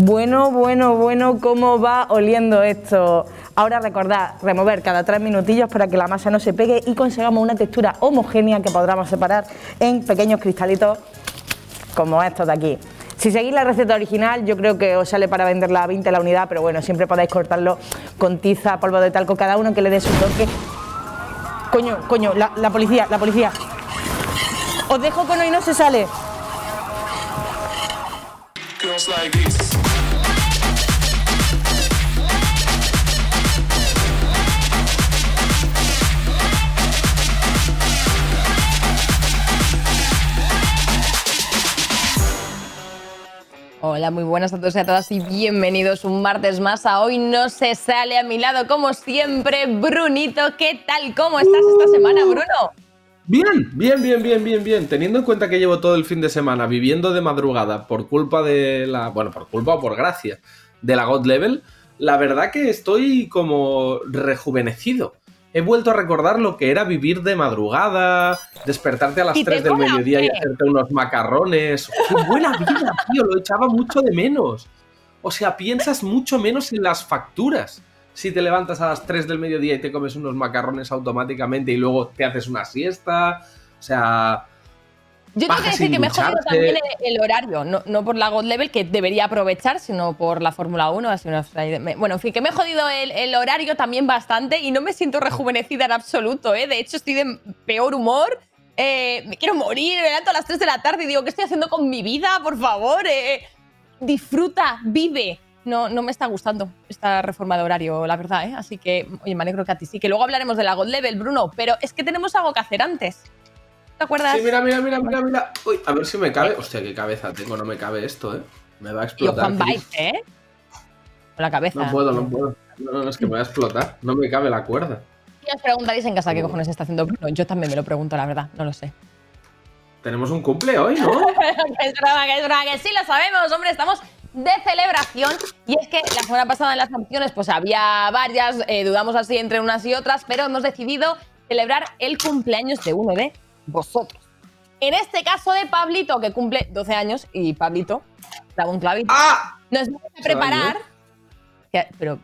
Bueno, bueno, bueno, cómo va oliendo esto. Ahora recordad, remover cada tres minutillos para que la masa no se pegue y consigamos una textura homogénea que podamos separar en pequeños cristalitos como estos de aquí. Si seguís la receta original, yo creo que os sale para venderla a 20 la unidad, pero bueno, siempre podéis cortarlo con tiza, polvo de talco, cada uno que le dé su toque. Coño, coño, la, la policía, la policía. Os dejo con hoy no se sale. Hola, muy buenas a todos y a todas y bienvenidos un martes más a Hoy No Se Sale a mi lado, como siempre, Brunito. ¿Qué tal? ¿Cómo estás esta semana, Bruno? Bien, bien, bien, bien, bien, bien. Teniendo en cuenta que llevo todo el fin de semana viviendo de madrugada por culpa de la. Bueno, por culpa o por gracia de la God Level, la verdad que estoy como rejuvenecido. He vuelto a recordar lo que era vivir de madrugada, despertarte a las ¿Y te 3 del mediodía y hacerte unos macarrones. ¡Qué buena vida, tío! Lo echaba mucho de menos. O sea, piensas mucho menos en las facturas. Si te levantas a las 3 del mediodía y te comes unos macarrones automáticamente y luego te haces una siesta. O sea, Yo tengo que decir que me he jodido también el, el horario, no, no por la God Level, que debería aprovechar, sino por la Fórmula 1. Así una- bueno, en fin, que me he jodido el, el horario también bastante y no me siento rejuvenecida en absoluto, ¿eh? De hecho, estoy de peor humor. eh, me quiero morir, me levanto a las 3 de la tarde y digo, ¿qué estoy haciendo con mi vida? Por favor, eh, disfruta, vive. No, no me está gustando esta reforma de horario, la verdad, ¿eh? Así que, oye, me alegro que a ti sí. Que luego hablaremos de la God Level, Bruno, pero es que tenemos algo que hacer antes. ¿Te acuerdas? Sí, mira, mira, mira, mira, mira. Uy, a ver si me cabe. Hostia, qué cabeza tengo, no me cabe esto, ¿eh? Me va a explotar. Juan Cris. Baez, ¿eh? Con la cabeza. No puedo, no puedo. No, no, es que me va a explotar. No me cabe la cuerda. Y os preguntaréis en casa qué cojones está haciendo Bruno. Yo también me lo pregunto, la verdad, no lo sé. Tenemos un cumple hoy, ¿no? que es broma, que es broma, que sí lo sabemos, hombre, estamos de celebración. Y es que la semana pasada en las opciones pues había varias, eh, dudamos así entre unas y otras, pero hemos decidido celebrar el cumpleaños de uno de vosotros. En este caso de Pablito, que cumple 12 años, y Pablito, daba un clavito. ¡Ah! Nos vamos a preparar. Que- pero.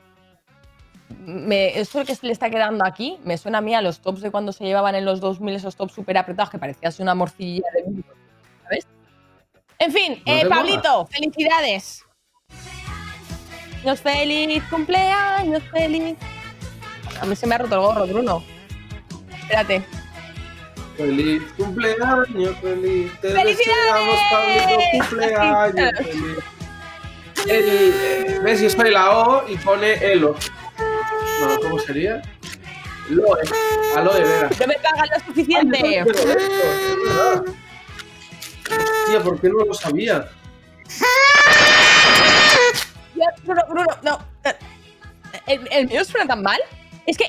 Me, esto que se le está quedando aquí me suena a mí a los tops de cuando se llevaban en los 2000, esos tops súper apretados que parecía así una morcilla de ¿sabes? En fin, ¿No eh, te mola? Pablito, felicidades. Nos feliz cumpleaños, feliz. A mí se me ha roto el gorro, Bruno. Espérate. Feliz cumpleaños, feliz. Te deseamos, Pablito, cumpleaños, feliz. El, eh, ¿Ves? Yo soy la O y pone Elo. No, ¿cómo sería? Loe. Aloe vera. No me pagan lo suficiente. Ay, no. Hostia, ¿por qué no lo sabía? Ya, Bruno, Bruno, no. Eh, ¿El, el mío suena tan mal? Es que.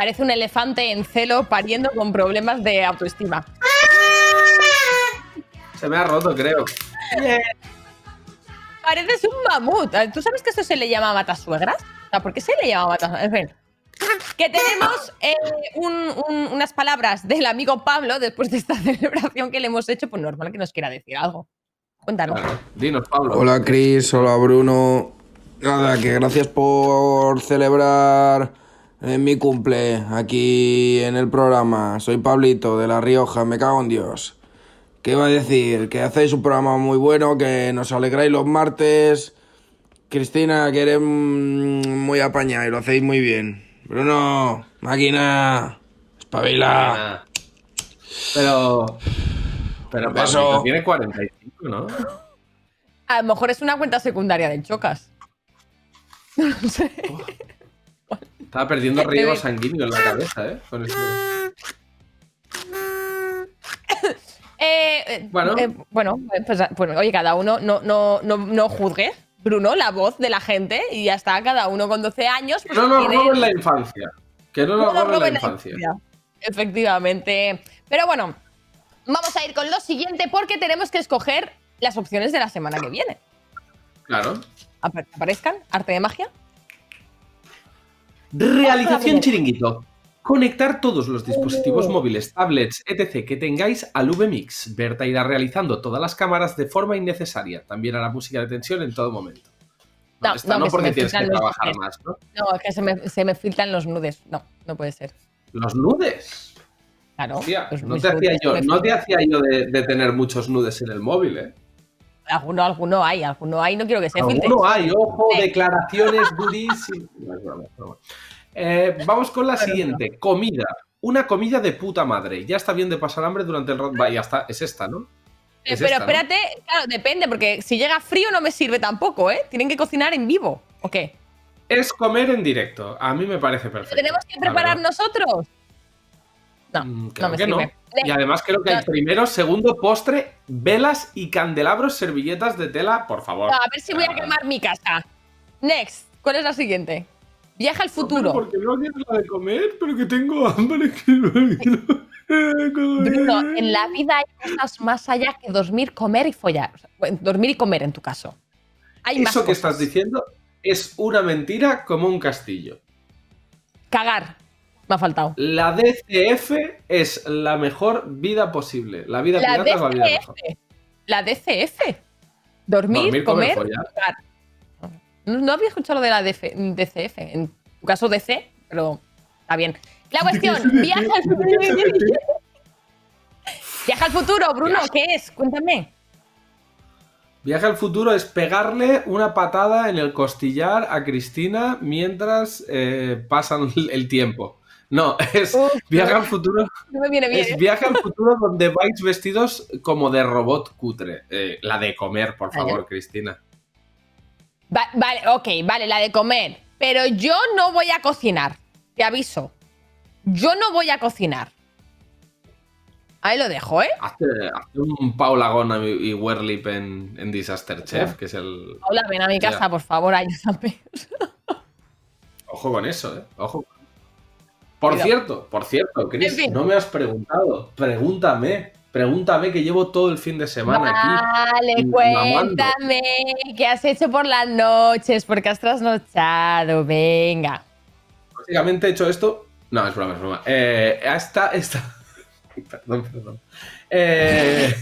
Parece un elefante en celo pariendo con problemas de autoestima. Se me ha roto, creo. Pareces un mamut. ¿Tú sabes que esto se le llama matasuegras? ¿por qué se le llama matasuegras? En fin. Que tenemos eh, un- un- unas palabras del amigo Pablo después de esta celebración que le hemos hecho. Pues normal que nos quiera decir algo. Cuéntanos. Dinos, Pablo. Hola Cris, hola Bruno. Nada, que gracias por celebrar eh, mi cumple aquí en el programa. Soy Pablito de La Rioja, me cago en Dios. ¿Qué iba a decir? Que hacéis un programa muy bueno, que nos alegráis los martes. Cristina, que eres mm, muy apañada y lo hacéis muy bien. Bruno, máquina, espabila. Pero. Pero. Pablito tiene 45, ¿no? A lo mejor es una cuenta secundaria del Chocas. No lo sé. Estaba perdiendo riego sanguíneo en la cabeza, ¿eh? Con este- Eh, eh, Bueno. eh, bueno, eh, pues, pues, oye, cada uno no, no, no, no juzgue, Bruno, la voz de la gente y ya está, cada uno con 12 años. Que pues no nos tiene- roben la infancia. Que no nos no roben la infancia. Efectivamente. Pero bueno, vamos a ir con lo siguiente porque tenemos que escoger las opciones de la semana que viene. Claro. Apa- ¿Aparezcan? ¿Arte de magia? Realización chiringuito. conectar todos los dispositivos Oh. móviles, tablets, etc. que tengáis al VMix. Berta irá realizando todas las cámaras de forma innecesaria. También hará música de tensión en todo momento. No, no, no, porque tienes que trabajar nudes. más, ¿no? No, es que se me, se me filtran los nudes. No, no puede ser. Los nudes. Claro. Hostia, los- no te hacía yo, no te hacía yo de, de tener muchos nudes en el móvil, ¿eh? Alguno, alguno hay, alguno hay. No quiero que se filtre. Alguno hay, ojo, declaraciones durísimas. Eh, vamos con la siguiente. Comida. Una comida de puta madre. Ya está bien de pasar hambre durante el. Va, ya está. Es esta, ¿no? Eh, Es Pero esta, ¿no? espérate, claro, depende, porque si llega frío no me sirve tampoco, ¿eh? Tienen que cocinar en vivo, ¿o qué? Es comer en directo. A mí me parece ¿Lo perfecto. tenemos que preparar nosotros? No, Mm, no creo me que no. sirve. Y además creo que hay primero, segundo, postre, velas y candelabros, servilletas de tela, por favor. No, a ver si voy a Ah. quemar mi casa. Next, ¿cuál es la siguiente? Viaja al futuro. Porque no quieres la de comer, pero que tengo hambre. Bruno, en la vida hay cosas más allá que dormir, comer y follar. O sea, bueno, dormir y comer en tu caso. Hay más Eso que cosas. estás diciendo es una mentira como un castillo. Cagar. Me ha faltado. La DCF es la mejor vida posible. La vida La pirata es la vida mejor. DCF. La DCF. Dormir, Dormir, comer, comer. No, no había escuchado lo de la DF DCF. En tu caso DC, pero está bien. La cuestión, viaja al futuro. Viaja al futuro, Bruno, ¿qué es? Cuéntame. Viaje al futuro es pegarle una patada en el costillar a Cristina mientras eh, pasan el tiempo. No, es Uf, viaje al futuro. No me viene bien. Es viaje al futuro donde vais vestidos como de robot cutre. Eh, la de comer, por Vale. favor, Cristina. Va- vale, ok, vale, la de comer. Pero yo no voy a cocinar. Te aviso. Yo no voy a cocinar. Ahí lo dejo, ¿eh? Hazte, hazte un Paula Gona y Werlip en, en Disaster Chef, que es el. Hola, ven a mi casa, Ya. por favor, ayúdame. Ojo con eso, ¿eh? Ojo. Por Cuidado. cierto, por cierto, Chris, En fin. no me has preguntado. Pregúntame. Pregúntame que llevo todo el fin de semana aquí. Vale, cuéntame qué has hecho por las noches, porque has trasnochado. Venga. Básicamente he hecho esto. No, es broma, es broma. Eh, esta. perdón, perdón. Eh,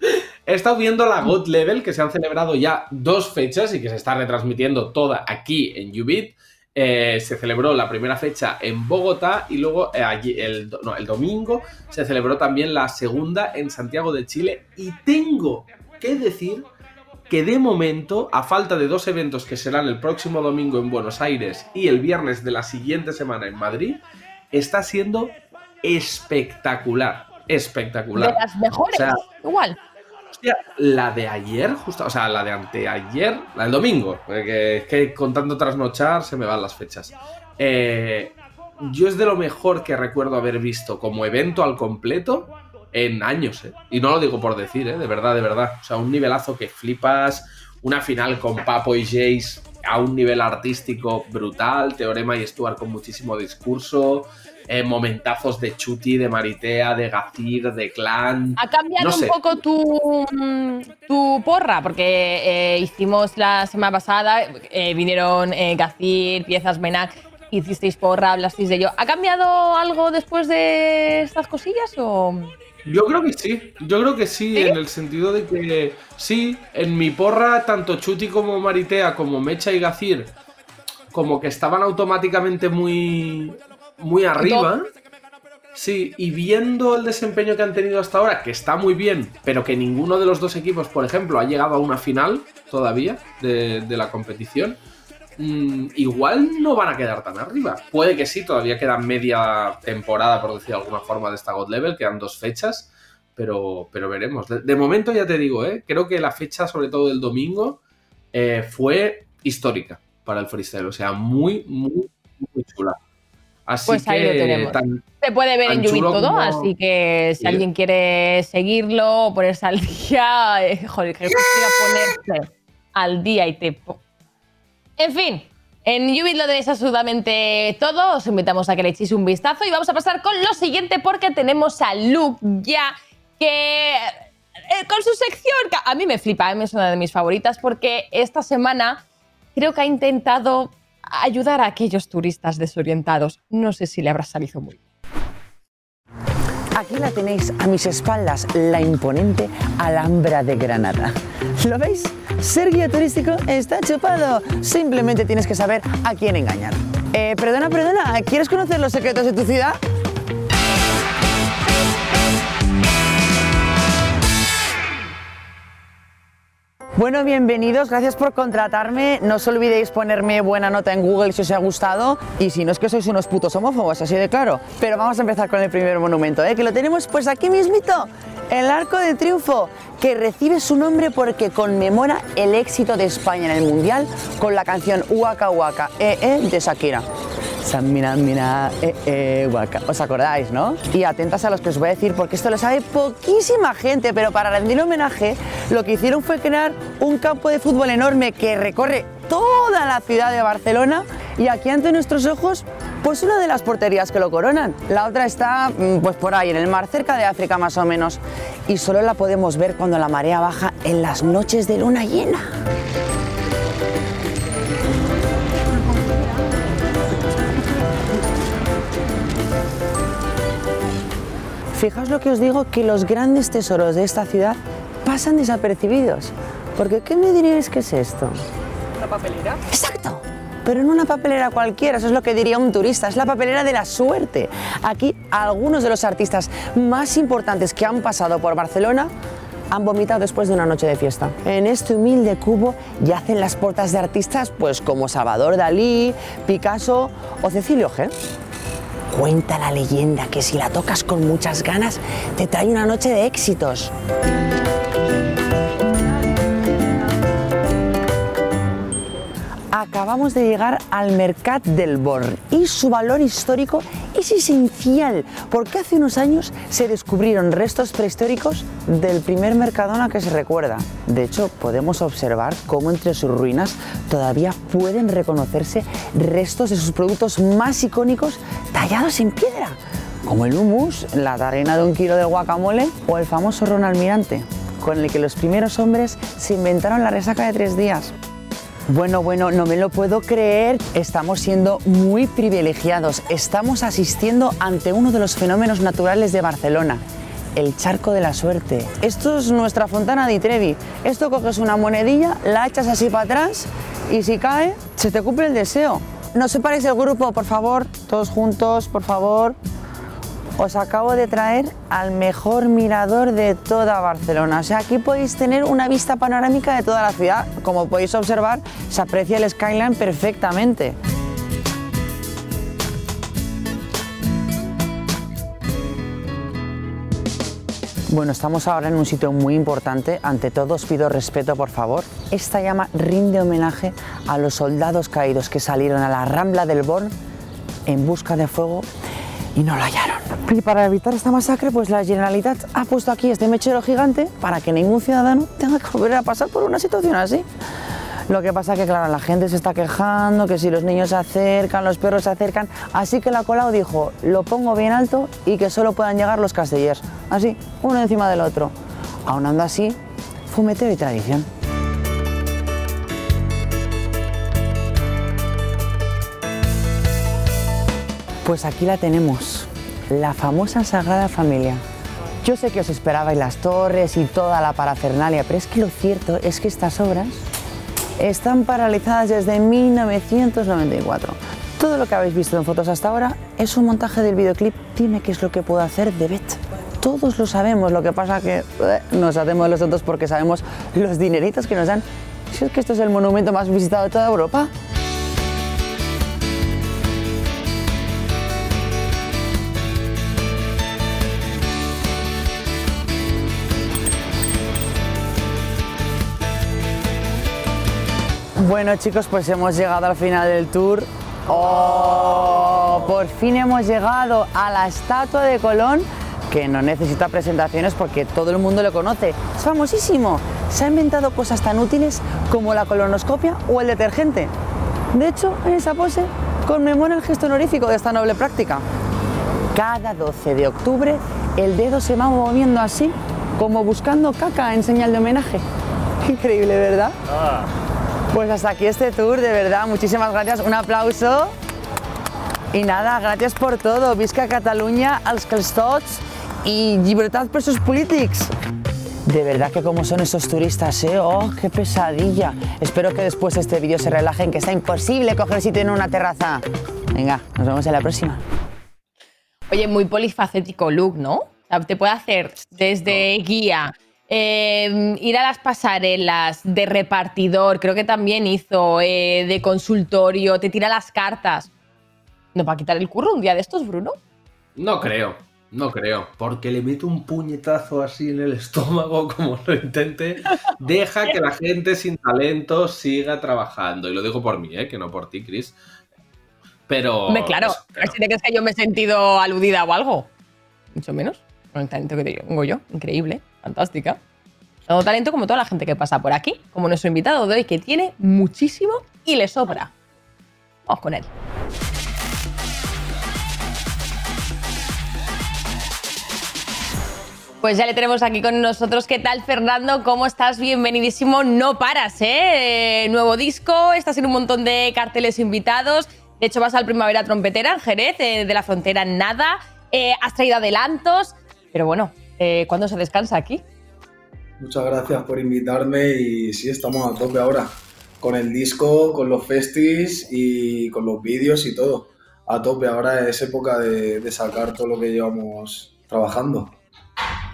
he estado viendo la God Level, que se han celebrado ya dos fechas y que se está retransmitiendo toda aquí en Ubit. Eh, se celebró la primera fecha en Bogotá y luego eh, allí, el, no, el domingo se celebró también la segunda en Santiago de Chile. Y tengo que decir que de momento, a falta de dos eventos que serán el próximo domingo en Buenos Aires y el viernes de la siguiente semana en Madrid, está siendo espectacular. Espectacular. De las mejores. O sea, Igual. La de ayer, justo, o sea, la de anteayer, la del domingo, porque es que con tanto trasnochar se me van las fechas. Eh, yo es de lo mejor que recuerdo haber visto como evento al completo en años, ¿eh? Y no lo digo por decir, ¿eh? De verdad, de verdad. O sea, un nivelazo que flipas, una final con Papo y Jace a un nivel artístico brutal, Teorema y Stuart con muchísimo discurso, eh, momentazos de Chuti, de Maritea, de Gazir, de Clan. Ha cambiado No sé. un poco tu, mm, tu porra, porque eh, hicimos la semana pasada, eh, vinieron Gacir, Piezas Menac, hicisteis porra, hablasteis de ello. ¿Ha cambiado algo después de estas cosillas o...? Yo creo que sí, yo creo que sí, ¿Sí? en el sentido de que sí, en mi porra, tanto Chuti como Maritea, como Mecha y Gacir, como que estaban automáticamente muy, muy arriba. Sí, y viendo el desempeño que han tenido hasta ahora, que está muy bien, pero que ninguno de los dos equipos, por ejemplo, ha llegado a una final todavía de, de la competición, mm, igual no van a quedar tan arriba. Puede que sí, todavía queda media temporada, por decir de alguna forma, de esta God Level, quedan dos fechas, pero, pero veremos. De, de momento ya te digo, ¿eh? creo que la fecha, sobre todo del domingo, eh, fue histórica para el freestyle, o sea, muy, muy, muy chula. Así Pues ahí que lo tenemos. tan- Se puede ver en Yubit chulo todo, como- así que si Sí. alguien quiere seguirlo o ponerse al día, eh, joder, que ponerse al día y te... En fin, en Yubit lo tenéis absolutamente todo, os invitamos a que le echéis un vistazo y vamos a pasar con lo siguiente porque tenemos a Luke ya que... eh, con su sección, que a mí me flipa, mí es una de mis favoritas porque esta semana creo que ha intentado ayudar a aquellos turistas desorientados. No sé si le habrá salido muy bien. Aquí la tenéis a mis espaldas, la imponente Alhambra de Granada. ¿Lo veis? Ser guía turístico está chupado. Simplemente tienes que saber a quién engañar. Eh, perdona, perdona, ¿quieres conocer los secretos de tu ciudad? Bueno, bienvenidos, gracias por contratarme. No os olvidéis ponerme buena nota en Google si os ha gustado. Y si no es que sois unos putos homófobos, así de claro. Pero vamos a empezar con el primer monumento, ¿eh? que lo tenemos pues aquí mismito. El Arco de Triunfo, que recibe su nombre porque conmemora el éxito de España en el Mundial con la canción Waka Waka eh, eh, de Shakira. San mira, mira, eh, eh, waka. ¿Os acordáis, no? Y atentas a los que os voy a decir, porque esto lo sabe poquísima gente, pero para rendir homenaje, lo que hicieron fue crear un campo de fútbol enorme que recorre toda la ciudad de Barcelona y aquí ante nuestros ojos, pues una de las porterías que lo coronan. La otra está, mm, pues por ahí, en el mar, cerca de África más o menos, y solo la podemos ver cuando la marea baja en las noches de luna llena. Fijaos lo que os digo, que los grandes tesoros de esta ciudad pasan desapercibidos. Porque ¿qué me diríais que es esto? ¿Una papelera? Exacto. Pero no una papelera cualquiera, eso es lo que diría un turista, es la papelera de la suerte. Aquí algunos de los artistas más importantes que han pasado por Barcelona han vomitado después de una noche de fiesta. En este humilde cubo yacen las portas de artistas pues como Salvador Dalí, Picasso o Cecilio G. Cuenta la leyenda que si la tocas con muchas ganas te trae una noche de éxitos. Acabamos de llegar al Mercat del Born y su valor histórico es esencial porque hace unos años se descubrieron restos prehistóricos del primer Mercadona que se recuerda. De hecho, podemos observar cómo entre sus ruinas todavía pueden reconocerse restos de sus productos más icónicos tallados en piedra, como el hummus, la arena de un kilo de guacamole o el famoso ron almirante, con el que los primeros hombres se inventaron la resaca de tres días. Bueno, bueno, no me lo puedo creer. Estamos siendo muy privilegiados. Estamos asistiendo ante uno de los fenómenos naturales de Barcelona, el charco de la suerte. Esto es nuestra fontana di Trevi. Esto coges una monedilla, la echas así para atrás y si cae, se te cumple el deseo. No separéis el grupo, por favor. Todos juntos, por favor. Os acabo de traer al mejor mirador de toda Barcelona. O sea, aquí podéis tener una vista panorámica de toda la ciudad. Como podéis observar, se aprecia el skyline perfectamente. Bueno, estamos ahora en un sitio muy importante. Ante todo os pido respeto, por favor. Esta llama rinde homenaje a los soldados caídos que salieron a la Rambla del Born en busca de fuego y no lo hallaron. Y para evitar esta masacre, pues la Generalitat ha puesto aquí este mechero gigante para que ningún ciudadano tenga que volver a pasar por una situación así. Lo que pasa que, claro, la gente se está quejando, que si los niños se acercan, los perros se acercan, así que la Colau dijo, lo pongo bien alto y que solo puedan llegar los castellers, así, uno encima del otro. Aunando así, fumeteo y tradición. Pues aquí la tenemos, la famosa Sagrada Familia. Yo sé que os esperabais las torres y toda la parafernalia, pero es que lo cierto es que estas obras están paralizadas desde 1994. Todo lo que habéis visto en fotos hasta ahora es un montaje del videoclip Dime qué es lo que puedo hacer de Bet. Todos lo sabemos, lo que pasa que eh, nos hacemos los tontos porque sabemos los dineritos que nos dan. Si es que esto es el monumento más visitado de toda Europa. Bueno chicos, pues hemos llegado al final del tour. ¡Oh! Por fin hemos llegado a la estatua de Colón, que no necesita presentaciones porque todo el mundo lo conoce. Es famosísimo. Se ha inventado cosas tan útiles como la colonoscopia o el detergente. De hecho, en esa pose conmemora el gesto honorífico de esta noble práctica. Cada 12 de octubre el dedo se va moviendo así, como buscando caca en señal de homenaje. Increíble, ¿verdad? Pues hasta aquí este tour, de verdad, muchísimas gracias, un aplauso. Y nada, gracias por todo. Visca Cataluña, als calçots y llibertat presos polítics. De verdad que como son estos turistas, ¿eh? ¡Oh, qué pesadilla! Espero que después de este vídeo se relajen, que está imposible coger sitio en una terraza. Venga, nos vemos en la próxima. Oye, muy polifacético look, ¿no? O sea, te puede hacer desde guía, eh, ir a las pasarelas, de repartidor, creo que también hizo, eh, de consultorio, te tira las cartas. ¿No va a quitar el curro un día de estos, Bruno? No creo, no creo. Porque le meto un puñetazo así en el estómago, como lo intente. Deja que la gente sin talento siga trabajando. Y lo digo por mí, ¿eh? que no por ti, Chris. Pero. Claro, eso, si te crees que yo me he sentido aludida o algo. Mucho menos. Con el talento que tengo yo. Increíble, fantástica. Tengo talento como toda la gente que pasa por aquí, como nuestro invitado de hoy, que tiene muchísimo y le sobra. Vamos con él. Pues ya le tenemos aquí con nosotros. ¿Qué tal, Fernando? ¿Cómo estás? Bienvenidísimo. No paras, ¿eh? Eh, Nuevo disco, estás en un montón de carteles invitados. De hecho, vas al Primavera Trompetera en Jerez, eh, de la frontera nada. Eh, has traído adelantos. Pero bueno, eh, ¿cuándo se descansa aquí? Muchas gracias por invitarme y sí, estamos a tope ahora. Con el disco, con los festis y con los vídeos y todo. A tope, ahora es época de, de sacar todo lo que llevamos trabajando.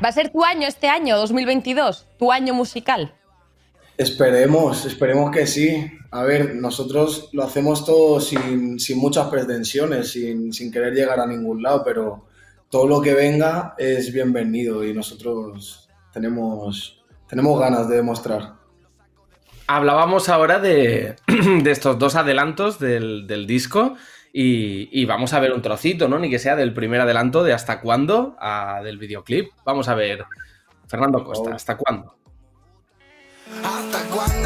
¿Va a ser tu año este año, 2022? ¿Tu año musical? Esperemos, esperemos que sí. A ver, nosotros lo hacemos todo sin, sin muchas pretensiones, sin, sin querer llegar a ningún lado, pero todo lo que venga es bienvenido y nosotros tenemos, tenemos ganas de demostrar. Hablábamos ahora de, de estos dos adelantos del, del disco y, y vamos a ver un trocito, ¿no? Ni que sea del primer adelanto de hasta cuándo a del videoclip. Vamos a ver, Fernando Costa, ¿hasta cuándo? ¿Hasta cuándo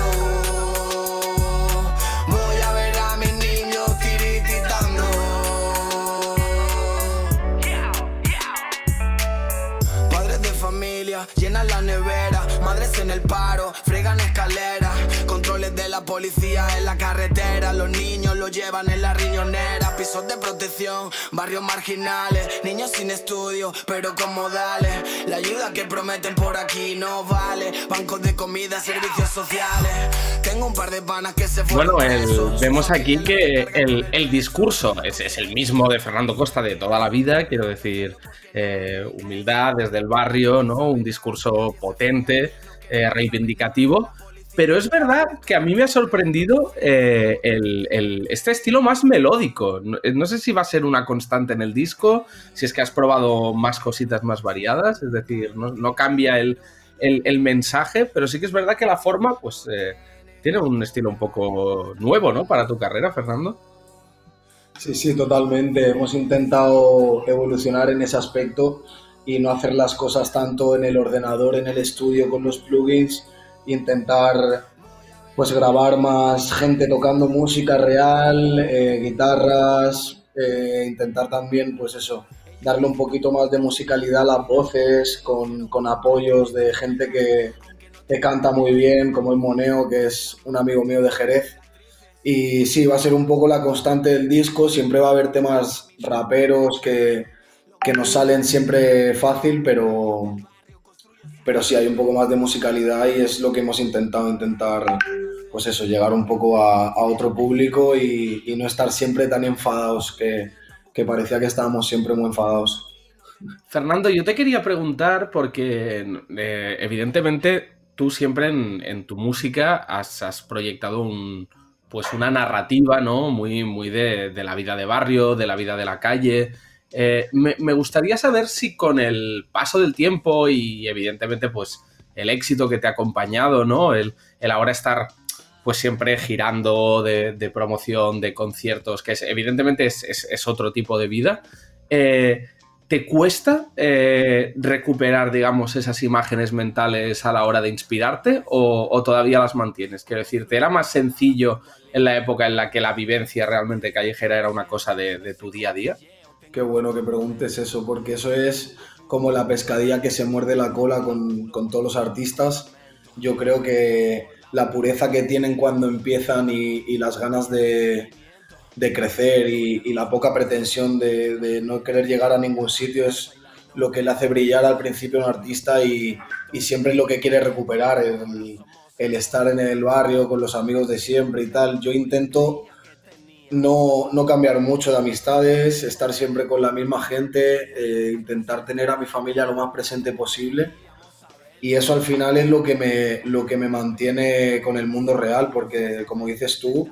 fregan escaleras, controles de la policía en la carretera, los niños lo llevan en la riñonera, pisos de protección, barrios marginales, niños sin estudio, pero con modales, la ayuda que prometen por aquí no vale, bancos de comida, servicios sociales, tengo un par de panas que se fueron Bueno, el- vemos aquí que el, el discurso es, es el mismo de Fernando Costa de toda la vida, quiero decir, eh, humildad desde el barrio, ¿no? Un discurso potente, eh, reivindicativo. Pero es verdad que a mí me ha sorprendido eh, el- este estilo más melódico. No, no sé si va a ser una constante en el disco, si es que has probado más cositas más variadas, es decir, no, cambia el, el- mensaje, pero sí que es verdad que la forma, pues, eh, tiene un estilo un poco nuevo, ¿no? Para tu carrera, Fernando. Sí, sí, totalmente. Hemos intentado evolucionar en ese aspecto y no hacer las cosas tanto en el ordenador, en el estudio con los plugins, intentar pues grabar más gente tocando música real, eh, guitarras, eh, intentar también pues eso, darle un poquito más de musicalidad a las voces, con, con apoyos de gente que, que canta muy bien, como el Moneo, que es un amigo mío de Jerez. Y sí, va a ser un poco la constante del disco. Siempre va a haber temas raperos que, que nos salen siempre fácil, pero, pero sí hay un poco más de musicalidad y es lo que hemos intentado, intentar, pues eso, llegar un poco a, otro público y, no estar siempre tan enfadados, que, que parecía que estábamos siempre muy enfadados. Fernando, yo te quería preguntar porque eh, evidentemente tú siempre en, tu música has, proyectado un, pues una narrativa, ¿no? Muy, muy de la vida de barrio, de la vida de la calle. Eh, me, gustaría saber si con el paso del tiempo y evidentemente pues el éxito que te ha acompañado, ¿no? El, ahora estar pues siempre girando de, de promoción, de conciertos, que es, evidentemente es otro tipo de vida. Eh, ¿Te cuesta eh, recuperar, digamos, esas imágenes mentales a la hora de inspirarte o, o todavía las mantienes? Quiero decir, ¿te era más sencillo en la época en la que la vivencia realmente callejera era una cosa de, de tu día a día? Qué bueno que preguntes eso, porque eso es como la pescadilla que se muerde la cola con, con todos los artistas. Yo creo que la pureza que tienen cuando empiezan y, las ganas de, de crecer y, la poca pretensión de, no querer llegar a ningún sitio es lo que le hace brillar al principio a un artista y, y siempre es lo que quiere recuperar, el, estar en el barrio con los amigos de siempre y tal. Yo intento no, no cambiar mucho de amistades, estar siempre con la misma gente, eh, intentar tener a mi familia lo más presente posible. Y eso al final es lo que me, lo que me mantiene con el mundo real, porque como dices tú,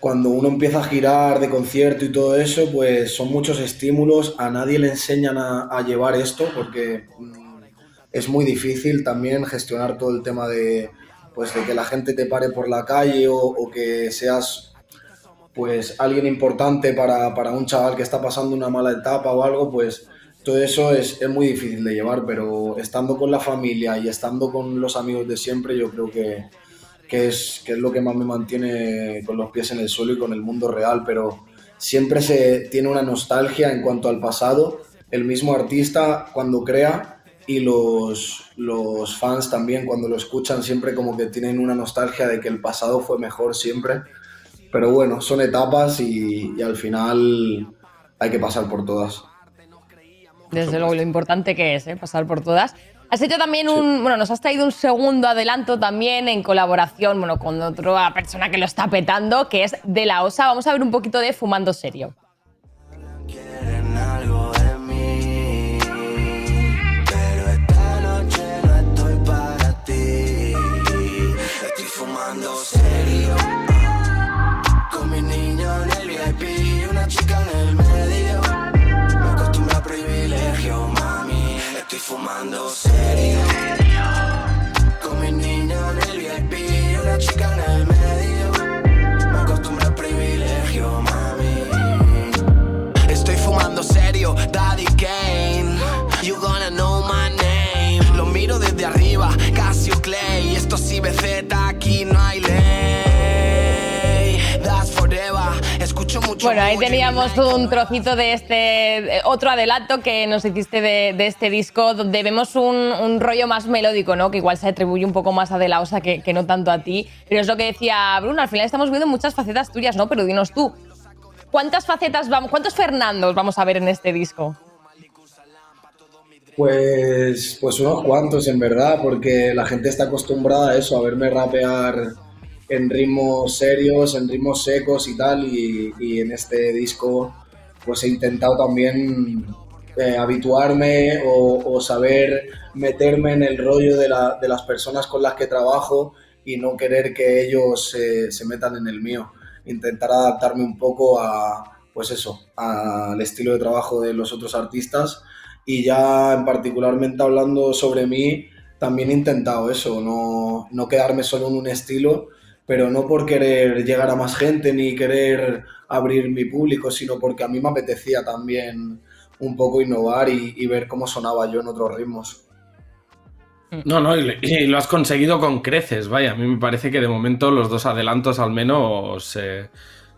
cuando uno empieza a girar de concierto y todo eso, pues son muchos estímulos, a nadie le enseñan a, llevar esto, porque mm, es muy difícil también gestionar todo el tema de, pues, de que la gente te pare por la calle o que seas pues alguien importante para, para un chaval que está pasando una mala etapa o algo, pues todo eso es, es, muy difícil de llevar, pero estando con la familia y estando con los amigos de siempre, yo creo que, que, es, que es lo que más me mantiene con los pies en el suelo y con el mundo real, pero siempre se tiene una nostalgia en cuanto al pasado, el mismo artista cuando crea y los, los fans también cuando lo escuchan siempre como que tienen una nostalgia de que el pasado fue mejor siempre, pero bueno, son etapas y, y al final hay que pasar por todas desde luego lo importante que es ¿eh? pasar por todas. Has hecho también un, bueno, nos has traído un segundo adelanto también en colaboración, bueno, con otra persona que lo está petando, que es de la OSA. Vamos a ver un poquito de Fumando Serio. Quieren algo chica en el medio. Me acostumbro a privilegio, mami. Estoy fumando serio, Bueno, ahí teníamos un trocito de este otro adelanto que nos hiciste de, de este disco, donde vemos un, un, rollo más melódico, ¿no? Que igual se atribuye un poco más a De La Osa que, que no tanto a ti. Pero es lo que decía Bruno, al final estamos viendo muchas facetas tuyas, ¿no? Pero dinos tú, ¿Cuántas facetas vamos, cuántos Fernandos vamos a ver en este disco? Pues, pues unos cuantos en verdad, porque la gente está acostumbrada a eso, a verme rapear en ritmos serios, en ritmos secos y tal, y, y en este disco pues he intentado también eh, habituarme o, o, saber meterme en el rollo de, la, de, las personas con las que trabajo y no querer que ellos eh, se metan en el mío. Intentar adaptarme un poco a, pues eso, al estilo de trabajo de los otros artistas y ya en particularmente hablando sobre mí, también he intentado eso, no, no quedarme solo en un estilo, pero no por querer llegar a más gente ni querer abrir mi público, sino porque a mí me apetecía también un poco innovar y, ver cómo sonaba yo en otros ritmos. No, no, y, lo has conseguido con creces, vaya. A mí me parece que de momento los dos adelantos al menos eh,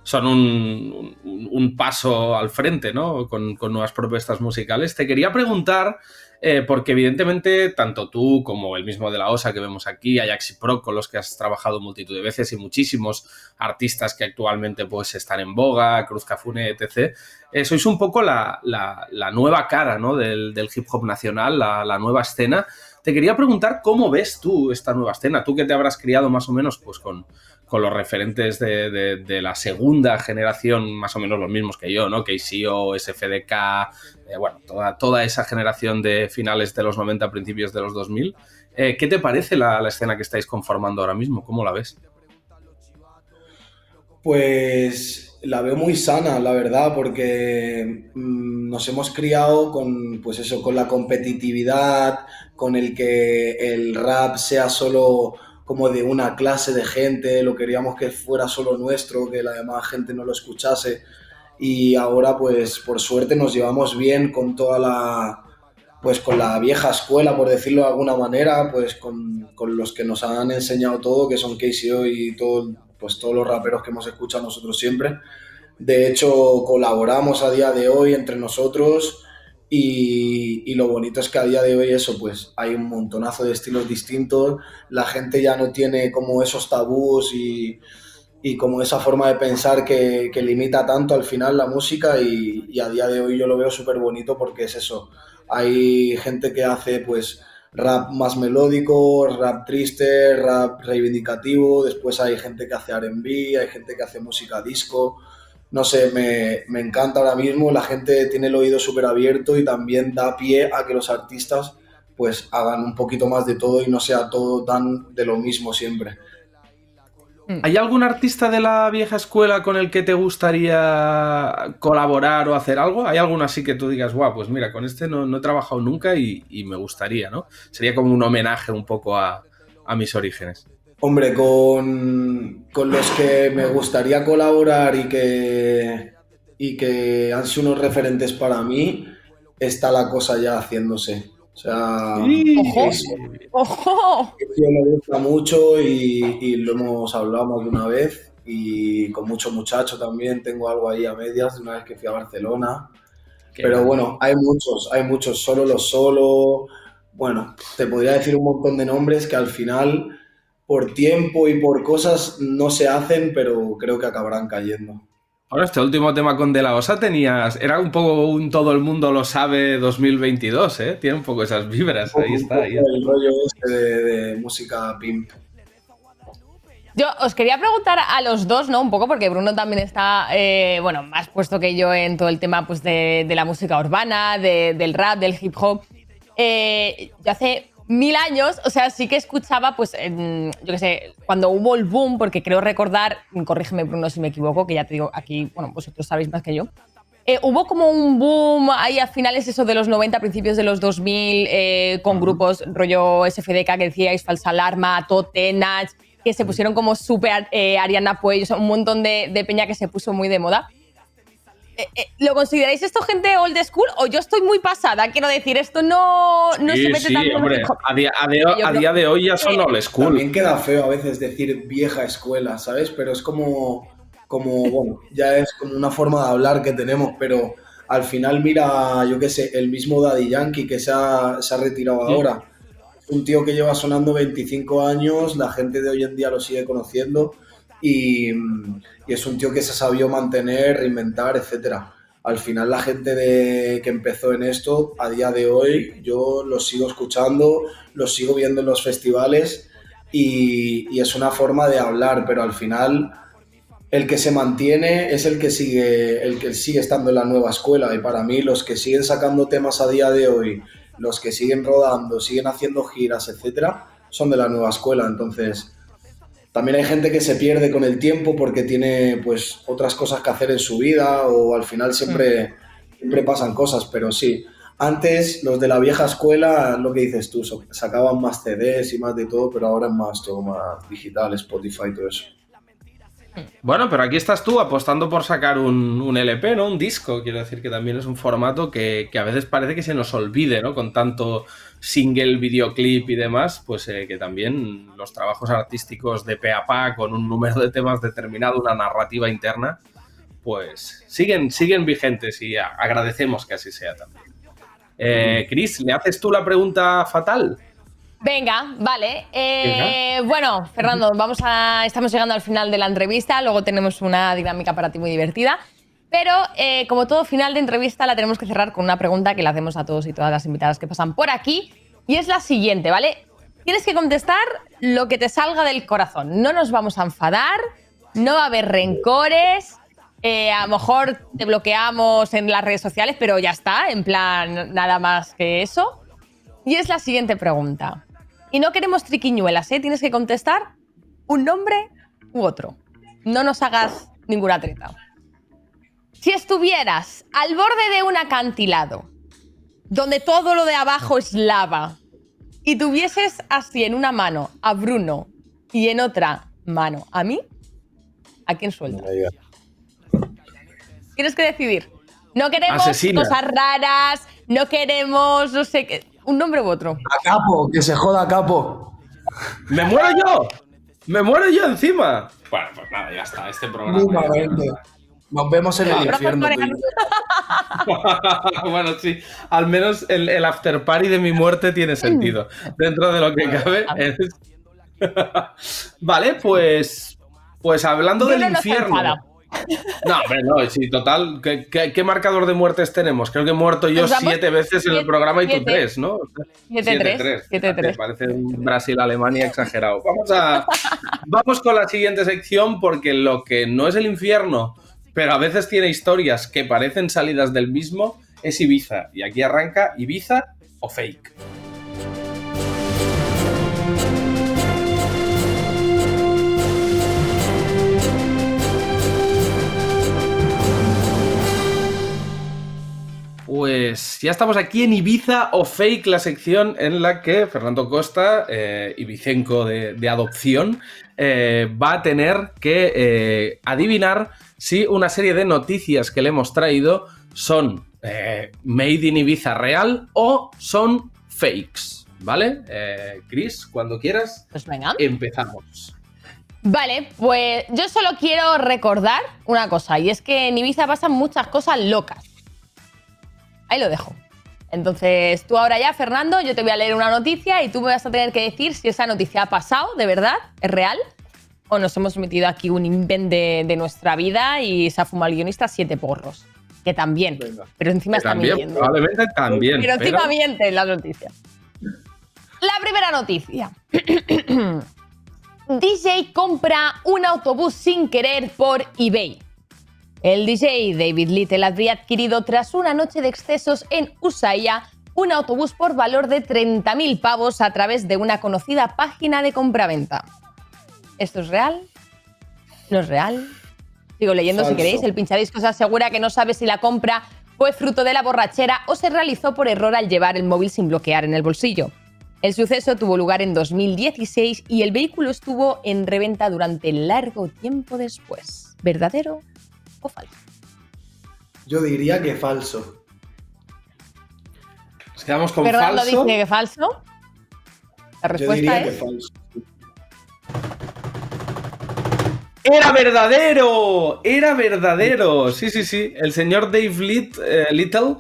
son un, paso al frente, ¿no? Con, nuevas propuestas musicales. Te quería preguntar, eh, porque evidentemente tanto tú como el mismo de la OSA que vemos aquí, Ajax y Pro, con los que has trabajado multitud de veces y muchísimos artistas que actualmente pues están en boga, Cruz Cafune, etc., eh, sois un poco la, la, la nueva cara, ¿no? Del, del, hip hop nacional, la, la nueva escena. Te quería preguntar cómo ves tú esta nueva escena, tú que te habrás criado más o menos pues con, con los referentes de, la segunda generación, más o menos los mismos que yo, ¿no? KCO, SFDK, eh, bueno, toda, toda, esa generación de finales de los 90, principios de los 2000. Eh, ¿Qué te parece la, escena que estáis conformando ahora mismo? ¿Cómo la ves? Pues la veo muy sana, la verdad, porque mmm, nos hemos criado con, pues eso, con la competitividad, con el que el rap sea solo como de una clase de gente, lo queríamos que fuera solo nuestro, que la demás gente no lo escuchase. Y ahora, pues, por suerte nos llevamos bien con toda la, pues con la vieja escuela, por decirlo de alguna manera, pues con, con los que nos han enseñado todo, que son KCO y todo, pues todos los raperos que hemos escuchado nosotros siempre. De hecho, colaboramos a día de hoy entre nosotros Y, y lo bonito es que a día de hoy eso, pues hay un montonazo de estilos distintos, la gente ya no tiene como esos tabús y, y como esa forma de pensar que, que limita tanto al final la música y, y a día de hoy yo lo veo súper bonito porque es eso, hay gente que hace pues rap más melódico, rap triste, rap reivindicativo, después hay gente que hace RB, hay gente que hace música disco, no sé, me, me encanta ahora mismo, la gente tiene el oído súper abierto y también da pie a que los artistas pues hagan un poquito más de todo y no sea todo tan de lo mismo siempre. ¿Hay algún artista de la vieja escuela con el que te gustaría colaborar o hacer algo? ¿Hay alguno así que tú digas, guau, pues mira, con este no, no he trabajado nunca y, y me gustaría, ¿no? Sería como un homenaje un poco a, a mis orígenes. Hombre, con, con los que me gustaría colaborar y que, y que han sido unos referentes para mí, está la cosa ya haciéndose. O sea, ¡Ojo! es- ¡Ojo! que me gusta mucho y, y lo hemos hablado más de una vez y con muchos muchachos también tengo algo ahí a medias de una vez que fui a Barcelona. Qué Pero bueno, hay muchos, hay muchos, solo los solo. Bueno, te podría decir un montón de nombres que al final, por tiempo y por cosas, no se hacen, pero creo que acabarán cayendo. Bueno, este último tema con De La Osa tenías. Era un poco un todo el mundo lo sabe 2022, ¿eh? Tiene un poco esas vibras. Ahí está. Ahí está. El rollo este de, de música pimp. Yo os quería preguntar a los dos, ¿no? Un poco, porque Bruno también está, eh, bueno, más puesto que yo en todo el tema pues, de, de la música urbana, de- del rap, del hip hop. Eh, yo hace mil años, o sea, sí que escuchaba, pues, en- yo qué sé, cuando hubo el boom, porque creo recordar, corrígeme Bruno si me equivoco, que ya te digo, aquí, bueno, vosotros sabéis más que yo. Eh, hubo como un boom ahí a finales eso de los 90, principios de los 2000, eh, con grupos rollo SFDK que decíais, Falsa Alarma, Tote, Nach, que se pusieron como súper eh, Ariana Puello, o sea, un montón de, de peña que se puso muy de moda. Eh, eh, ¿Lo consideráis esto gente old school o yo estoy muy pasada? Quiero decir, esto no, no Sí, se mete sí, hombre. hop. A día, a día- a de hoy ya son old school. También queda feo a veces decir vieja escuela, ¿sabes? Pero es como, como, bueno, ya es como una forma de hablar que tenemos, pero al final mira, yo qué sé, el mismo Daddy Yankee que se ha, se ha retirado Sí. ahora. Un tío que lleva sonando 25 años, la gente de hoy en día lo sigue conociendo y, y es un tío que se sabió mantener, reinventar, etcétera. Al final la gente de, que empezó en esto, a día de hoy, yo los sigo escuchando, los sigo viendo en los festivales y, y es una forma de hablar, pero al final el que se mantiene es el que sigue, el que sigue estando en la nueva escuela. Y para mí, los que siguen sacando temas a día de hoy, los que siguen rodando, siguen haciendo giras, etcétera, son de la nueva escuela. Entonces, también hay gente que se pierde con el tiempo porque tiene pues otras cosas que hacer en su vida o al final siempre, siempre pasan cosas, pero sí. Antes, los de la vieja escuela, lo que dices tú, sacaban más CDs y más de todo, pero ahora es más todo más digital, Spotify y todo eso. Bueno, pero aquí estás tú apostando por sacar un, un LP, ¿no? Un disco. Quiero decir que también es un formato que, que a veces parece que se nos olvide, ¿no? Con tanto single, videoclip y demás, pues eh, que también los trabajos artísticos de pe a pa, con un número de temas determinado, una narrativa interna, pues siguen, siguen vigentes y agradecemos que así sea también. Eh, Chris, ¿le haces tú la pregunta fatal? Venga, vale. Eh, Bueno, Fernando, vamos a, estamos llegando al final de la entrevista, luego tenemos una dinámica para ti muy divertida. Pero eh, como todo final de entrevista, la tenemos que cerrar con una pregunta que le hacemos a todos y todas las invitadas que pasan por aquí. Y es la siguiente, ¿vale? Tienes que contestar lo que te salga del corazón. No nos vamos a enfadar, no va a haber rencores. eh, a lo mejor te bloqueamos en las redes sociales, pero ya está, en plan, nada más que eso. Y es la siguiente pregunta. Y no queremos triquiñuelas, ¿eh? Tienes que contestar un nombre u otro. No nos hagas ninguna treta. Si estuvieras al borde de un acantilado, donde todo lo de abajo es lava, y tuvieses así en una mano a Bruno y en otra mano a mí, ¿a quién sueltas? Tienes que decidir. No queremos Asesina. cosas raras, no queremos, no sé qué, un nombre u otro. A capo, que se joda capo. ¡Me muero yo! ¡Me muero yo encima! Bueno, pues nada, ya está. Este programa. Nos vemos en el infierno. bueno, sí, al menos el, el after party de mi muerte tiene sentido. Dentro de lo que cabe. es- vale, pues. Pues hablando del no infierno. No, hombre, no, sí, total. ¿qué, qué, qué marcador de muertes tenemos? Creo que he muerto yo siete veces en el siete- programa y tú siete. tres, ¿no? Siete, tres, tres. siete, tres. Me parece un Brasil-Alemania exagerado. Vamos, a, vamos con la siguiente sección porque lo que no es el infierno, pero a veces tiene historias que parecen salidas del mismo, es Ibiza. Y aquí arranca Ibiza o fake. Pues ya estamos aquí en Ibiza o Fake, la sección en la que Fernando Costa, eh, ibicenco de, adopción, eh, va a tener que eh, adivinar si una serie de noticias que le hemos traído son eh, made in Ibiza real o son fakes. ¿Vale? Eh, Chris, cuando quieras, Pues venga. empezamos. Vale, pues yo solo quiero recordar una cosa, y es que en Ibiza pasan muchas cosas locas. Ahí lo dejo. Entonces, tú ahora ya, Fernando, yo te voy a leer una noticia y tú me vas a tener que decir si esa noticia ha pasado, de verdad, es real, o nos hemos metido aquí un invent de, de nuestra vida y se ha fumado el guionista siete porros. Que también, Venga. pero encima está También, mintiendo. probablemente también. Pero encima pero- miente en las noticias. La primera noticia. DJ compra un autobús sin querer por eBay. El DJ David Little habría adquirido tras una noche de excesos en Ushuaia un autobús por valor de 30.000 pavos a través de una conocida página de compraventa. ¿Esto es real? ¿No es real? Sigo leyendo si queréis. El pinchadiscos asegura que no sabe si la compra fue fruto de la borrachera o se realizó por error al llevar el móvil sin bloquear en el bolsillo. El suceso tuvo lugar en 2016 y el vehículo estuvo en reventa durante largo tiempo después. ¿Verdadero o falso? Yo diría que falso. Nos quedamos con Fernando falso. dice que falso. La Yo respuesta diría que es falso. ¡Era verdadero! ¡Era verdadero! Sí, sí, sí. El señor Dave Lit- eh, Little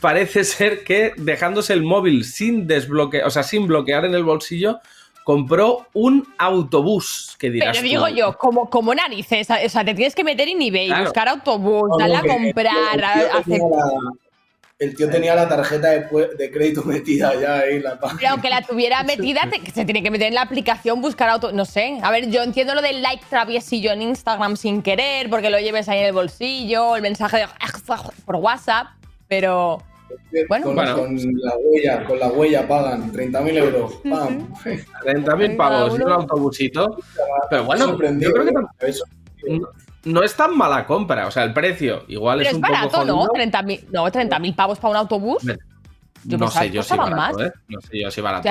parece ser que dejándose el móvil sin desbloquear, o sea, sin bloquear en el bolsillo, compró un autobús. Que dirás Pero tú? digo yo, como, como narices, o sea, te tienes que meter en eBay, Claro. buscar autobús, darle a comprar, hacer... El tío tenía la tarjeta de, de crédito metida ya ahí en la página. Pero aunque la tuviera metida, te- se tiene que meter en la aplicación, buscar auto. No sé. A ver, yo entiendo lo del like traviesillo en Instagram sin querer, porque lo lleves ahí en el bolsillo, el mensaje de por WhatsApp, pero. Bueno. con, Bueno. con la huella, con la huella pagan 30.000 euros. Pam. 30.000 pavos un autobusito. Pero bueno, yo creo que no, no es tan mala compra. O sea, el precio igual es, es un poco ¿no? 30.000 no, para un autobús. Yo no, sé yo ¿eh? no sé yo si barato.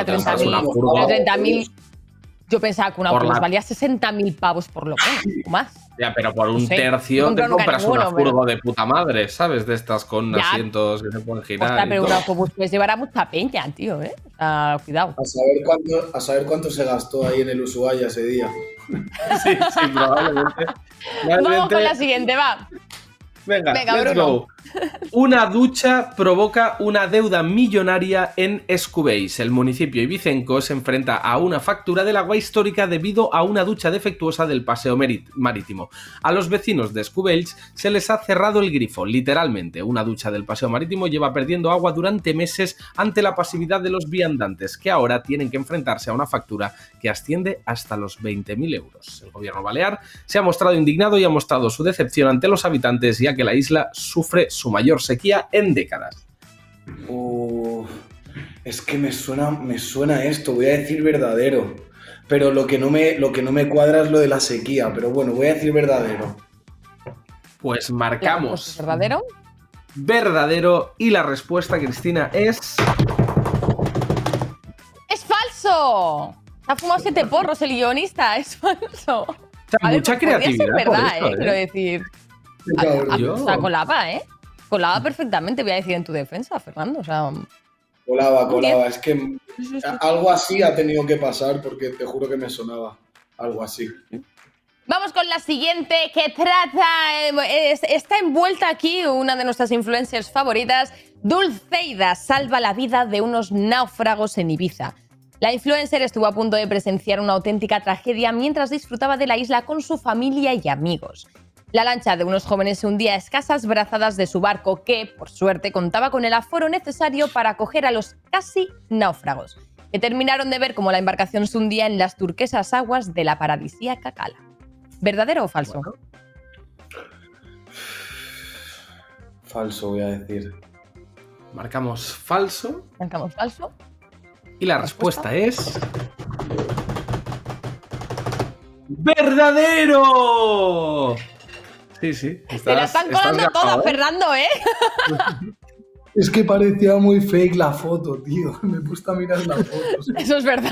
Yo pensaba que un Por autobús la- valía 60.000 pavos por lo menos, o más. Ya, pero por un No sé, tercio no te compras una pero- furgo de puta madre, ¿sabes? De estas con Ya. asientos que se pueden girar. Ostras, pero un autobús puedes llevar a mucha peña, tío, ¿eh? Cuidado. A saber, cuánto, a saber cuánto se gastó ahí en el Ushuaia ese día. Sí, sí, probablemente. Vamos con la siguiente, va. Venga, Venga, let's Bruno. go. Una ducha provoca una deuda millonaria en Escubéis. El municipio ibicenco se enfrenta a una factura del agua histórica debido a una ducha defectuosa del paseo marítimo. A los vecinos de Escubéis se les ha cerrado el grifo, literalmente. Una ducha del paseo marítimo lleva perdiendo agua durante meses ante la pasividad de los viandantes, que ahora tienen que enfrentarse a una factura que asciende hasta los 20.000 euros. El gobierno balear se ha mostrado indignado y ha mostrado su decepción ante los habitantes, ya que la isla sufre su mayor sequía en décadas. Es que me suena, me suena esto, voy a decir verdadero. Pero lo que, no me, lo que no me cuadra es lo de la sequía. Pero bueno, voy a decir verdadero. Pues marcamos respuesta es ¿Verdadero? verdadero y la respuesta, Cristina, es... ¡Es falso! Se ha fumado siete porros el guionista, es falso. O sea, A ver, mucha pues podría ser creatividad por verdad, esto, ¿eh? ¿eh? Quiero decir. Qué a- a- cabrón. Yo- O sea, colaba, ¿eh? Colaba perfectamente, voy a decir en tu defensa, Fernando. O sea, Colaba, colaba. Es que algo así ha tenido que pasar porque te juro que me sonaba. Algo así. Vamos con la siguiente que trata. eh, es- está envuelta aquí una de nuestras influencers favoritas. Dulceida salva la vida de unos náufragos en Ibiza. La influencer estuvo a punto de presenciar una auténtica tragedia mientras disfrutaba de la isla con su familia y amigos. La lancha de unos jóvenes se hundía a escasas brazadas de su barco, que, por suerte, contaba con el aforo necesario para acoger a los casi náufragos, que terminaron de ver cómo la embarcación se hundía en las turquesas aguas de la paradisíaca Cala. ¿Verdadero o falso? Falso, voy a decir. Marcamos falso Marcamos falso. y la respuesta es. ¡Verdadero! Sí, sí. Se la están colando todas, Fernando, ¿eh? Es que parecía muy fake la foto, tío. Me he puesto a mirar la foto. sí. Eso es verdad.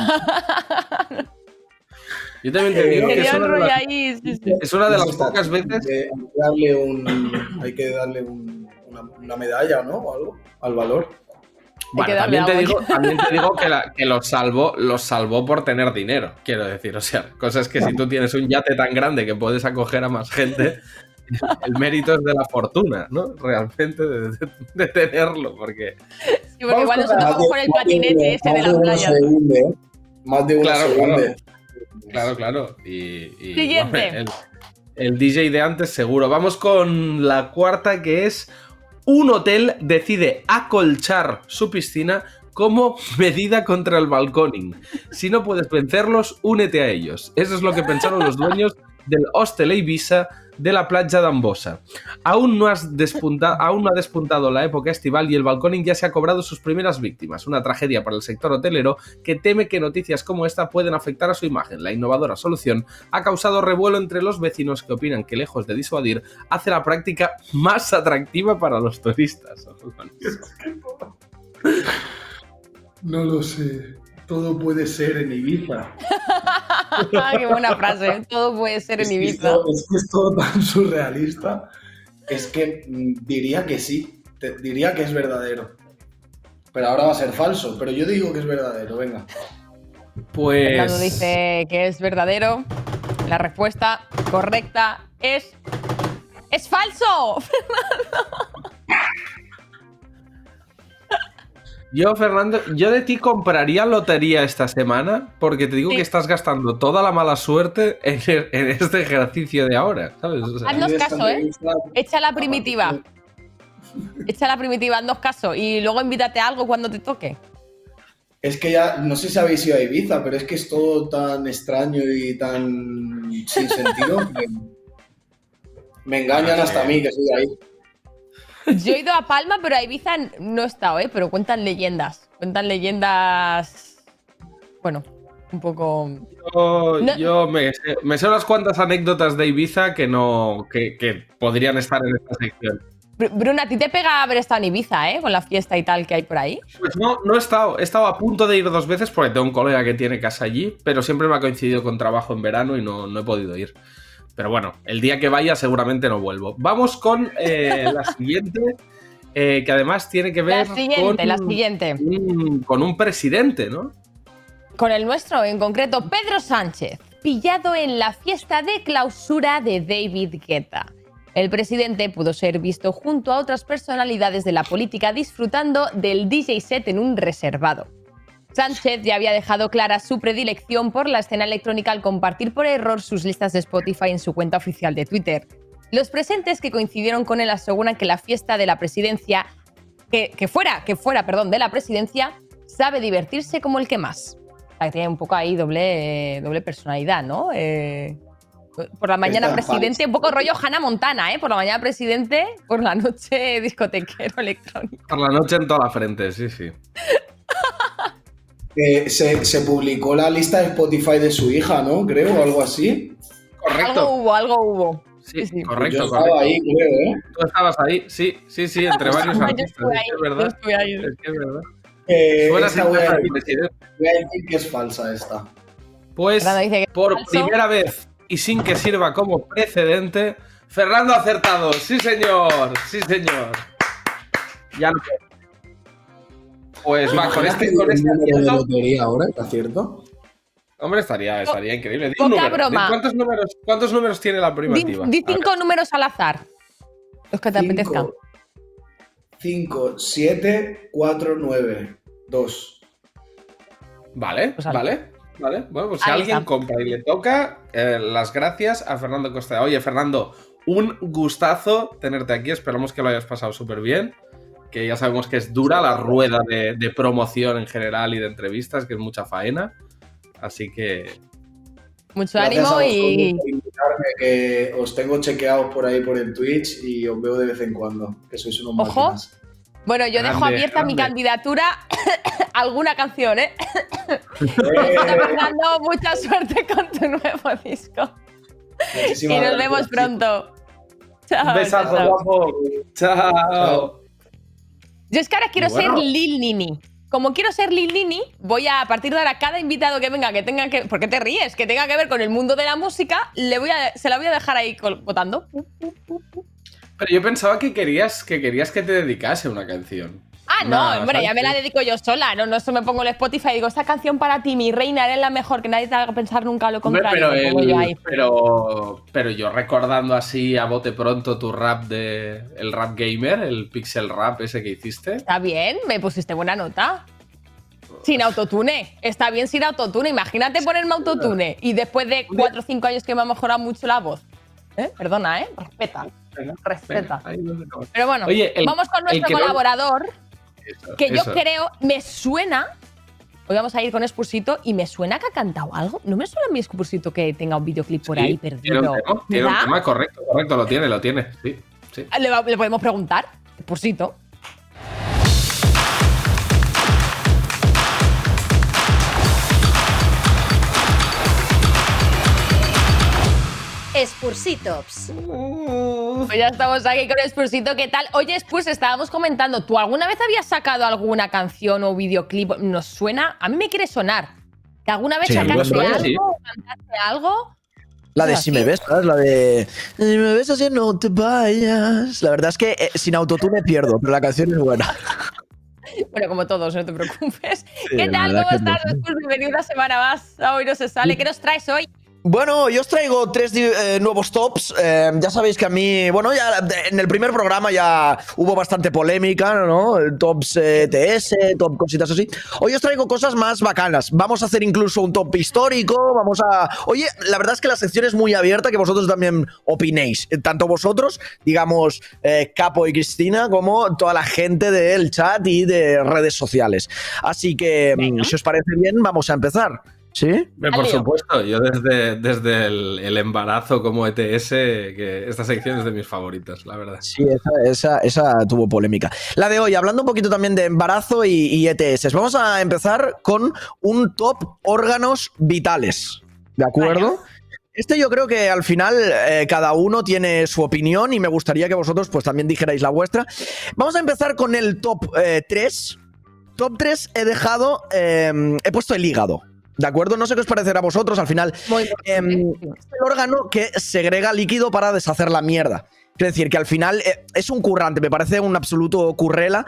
Yo también te digo que es un una, de las, ahí. sí, sí. es una de las Eso está- pocas veces. Hay que darle, un, hay que darle un- una, una medalla, ¿no? O algo al valor. Bueno, también te, digo, también te digo que, la- que los salvó, los salvó por tener dinero, quiero decir. O sea, cosas que si tú tienes un yate tan grande que puedes acoger a más gente, el mérito es de la fortuna, ¿no? Realmente de, de- de tenerlo, porque. Sí, porque igual la- vamos con el patinete ese de se hunde, ¿eh? Más de uno Claro, claro. Claro, claro. Y, y, Siguiente. el DJ de antes seguro. Vamos con la cuarta que es un hotel decide acolchar su piscina como medida contra el balconing. Si no puedes vencerlos, únete a ellos. Eso es lo que pensaron los dueños del Hostel Ibiza de la playa de Ambosa. Aún no, has despunta- aún no ha despuntado la época estival y el balconing ya se ha cobrado sus primeras víctimas. Una tragedia para el sector hotelero que teme que noticias como esta pueden afectar a su imagen. La innovadora solución ha causado revuelo entre los vecinos que opinan que lejos de disuadir, hace la práctica más atractiva para los turistas. No lo sé. Todo puede ser en Ibiza. Qué buena frase. Todo puede ser en Ibiza. esto- es que es todo tan surrealista. Es que mm, diría que sí. Te- diría que es verdadero. Pero ahora va a ser falso. Pero yo digo que es verdadero, venga. Pues. Fernando dice que es verdadero. La respuesta correcta es. ¡Es falso! Yo, Fernando, yo de ti compraría lotería esta semana porque te digo Sí. que estás gastando toda la mala suerte en, en este ejercicio de ahora, ¿sabes? O sea, Haznos caso, ¿eh? Echa la primitiva. Echa la primitiva, haznos caso. Y luego invítate a algo cuando te toque. Es que ya, no sé si habéis ido a Ibiza, pero es que es todo tan extraño y tan sin sentido. que me engañan hasta a mí, que soy de ahí. Yo he ido a Palma, pero a Ibiza no he estado, ¿eh? Pero cuentan leyendas. Cuentan leyendas. Bueno, un poco. yo, No- yo me, sé, me sé unas cuantas anécdotas de Ibiza que no que, que podrían estar en esta sección. Br- Bruna, a ti te pega haber estado en Ibiza, ¿eh? Con la fiesta y tal que hay por ahí. Pues no, no he estado, he estado a punto de ir dos veces porque tengo un colega que tiene casa allí, pero siempre me ha coincidido con trabajo en verano y no, no he podido ir. Pero bueno, el día que vaya seguramente no vuelvo. Vamos con eh, la siguiente, eh, que además tiene que ver La siguiente, con, la siguiente. un- con un presidente, ¿no? Con el nuestro, en concreto, Pedro Sánchez, pillado en la fiesta de clausura de David Guetta. El presidente pudo ser visto junto a otras personalidades de la política disfrutando del DJ set en un reservado. Sánchez ya había dejado clara su predilección por la escena electrónica al compartir por error sus listas de Spotify en su cuenta oficial de Twitter. Los presentes que coincidieron con él aseguran que la fiesta de la presidencia, que, que fuera, que fuera, perdón, de la presidencia, sabe divertirse como el que más. O sea, que tiene un poco ahí doble, doble personalidad, ¿no? Eh, por la mañana presidente, un poco rollo Hannah Montana, ¿eh? Por la mañana presidente, por la noche discotequero electrónico. Por la noche en toda la frente, sí, sí. Eh, se, se publicó la lista de Spotify de su hija, ¿no? Creo, o algo así. Algo hubo, algo hubo. Sí, Sí, sí. correcto, Yo estaba correcto. ahí, creo, ¿eh? Tú estabas ahí, sí, sí, sí, entre varios Yo artistas. estuve Es ahí, que es yo verdad. estuve ahí. Es que es verdad. Eh, Suena esta voy, a, ganas, presidente. voy a decir que es falsa esta. Pues por falso. primera vez y sin que sirva como precedente, Fernando ha acertado. Sí, señor. Sí, señor. Ya lo Pues va, con ¿Imaginas este, con este número de lotería ahora, ¿está cierto? Hombre, estaría, estaría increíble. Di un número. Di broma. ¿Cuántos números, ¿Cuántos números tiene la Di, primativa? di ver. cinco números al azar. Los que te apetezcan. 5, 7, 4, 9, 2. Vale, Pues al- vale. Vale, bueno, pues si Ahí alguien está. compra y le toca, eh, las gracias a Fernando Costa. Oye, Fernando, un gustazo tenerte aquí. Esperamos que lo hayas pasado súper bien. Que ya sabemos que es dura la rueda de, de promoción en general y de entrevistas, que es mucha faena. Así que Mucho Gracias ánimo a y. que os tengo chequeados por ahí por el Twitch y os veo de vez en cuando, que sois unos Ojo. máquinas. Bueno, yo dejo Grande, abierta mi grande. candidatura a alguna canción, ¿eh? Eh, Fernando, mucha suerte con tu nuevo disco. Y muchísimas nos gracias, vemos pronto. Chao. un besazo, chao. guapo. Chao. Chao. Yo es que ahora quiero Bueno. ser Lil Nini. Como quiero ser Lil Nini, voy a, a partir de ahora, cada invitado que venga, que tenga que. ¿Por qué te ríes? Que tenga que ver con el mundo de la música, le voy a, se la voy a dejar ahí votando. Pero yo pensaba que querías que, querías que te dedicase una canción. Ah, no, Nah, hombre, ya me la dedico yo sola. No, no, eso me pongo en el Spotify y digo, esta canción para ti, mi reina, eres la mejor, que nadie te haga pensar nunca lo Hombre, contrario. pero, el- yo ahí. pero, pero yo recordando así a bote pronto tu rap de el rap gamer, el pixel rap ese que hiciste. Está bien, me pusiste buena nota. Sin autotune. Está bien sin autotune. Imagínate ponerme autotune y después de 4 o 5 años que me ha mejorado mucho la voz. ¿Eh? Perdona, ¿eh? Respeta. Venga, Respeta. venga. Pero bueno, Oye, el- vamos con nuestro no- que yo creo, me suena. Hoy vamos a ir con Spursito y me suena que ha cantado algo. No me suena a mi Spursito que tenga un videoclip por Sí, ahí Tiene perdido. un tema, tiene un tema, correcto, correcto, lo tiene, lo tiene. Sí, sí. Le, va- le podemos preguntar. Spursito. Spursitops. Pues ya estamos aquí con Spursito. ¿Qué tal? Oye, Spurs, estábamos comentando, ¿tú alguna vez habías sacado alguna canción o videoclip? ¿Nos suena? A mí me quiere sonar. ¿Que alguna vez Sí, sacaste suena, algo sí. o cantaste algo? La de si me ves, ¿sabes? La de si me ves así no te vayas. La verdad es que eh, sin autotune pierdo, pero la canción es buena. Bueno, como todos, no te preocupes. Sí, ¿Qué tal? ¿Cómo estás? no. Bienvenido una semana más. Hoy no se sale. ¿Qué nos traes hoy? Bueno, yo os traigo tres eh, nuevos tops. Eh, ya sabéis que a mí, bueno, ya en el primer programa ya hubo bastante polémica, ¿no? Tops eh, TS, top cositas así. Hoy os traigo cosas más bacanas. Vamos a hacer incluso un top histórico. Vamos a. Oye, la verdad es que la sección es muy abierta, que vosotros también opinéis. Tanto vosotros, digamos, Capo y Cristina, como toda la gente del chat y de redes sociales. Así que, mm, Venga. si os parece bien, vamos a empezar. ¿Sí? Eh, Por supuesto, yo desde, desde el, el embarazo como ETS, que esta sección es de mis favoritas, la verdad. Sí, esa, esa, esa tuvo polémica. La de hoy, hablando un poquito también de embarazo y, y ETS. Vamos a empezar con un top órganos vitales. ¿De acuerdo? Este yo creo que al final eh, cada uno tiene su opinión y me gustaría que vosotros pues también dijerais la vuestra. Vamos a empezar con el top 3. Top 3 he dejado, eh, he puesto el hígado. ¿De acuerdo? No sé qué os parecerá a vosotros. Al final, Muy Em, es el órgano que segrega líquido para deshacer la mierda. Es decir, que al final eh, es un currante, me parece un absoluto currela.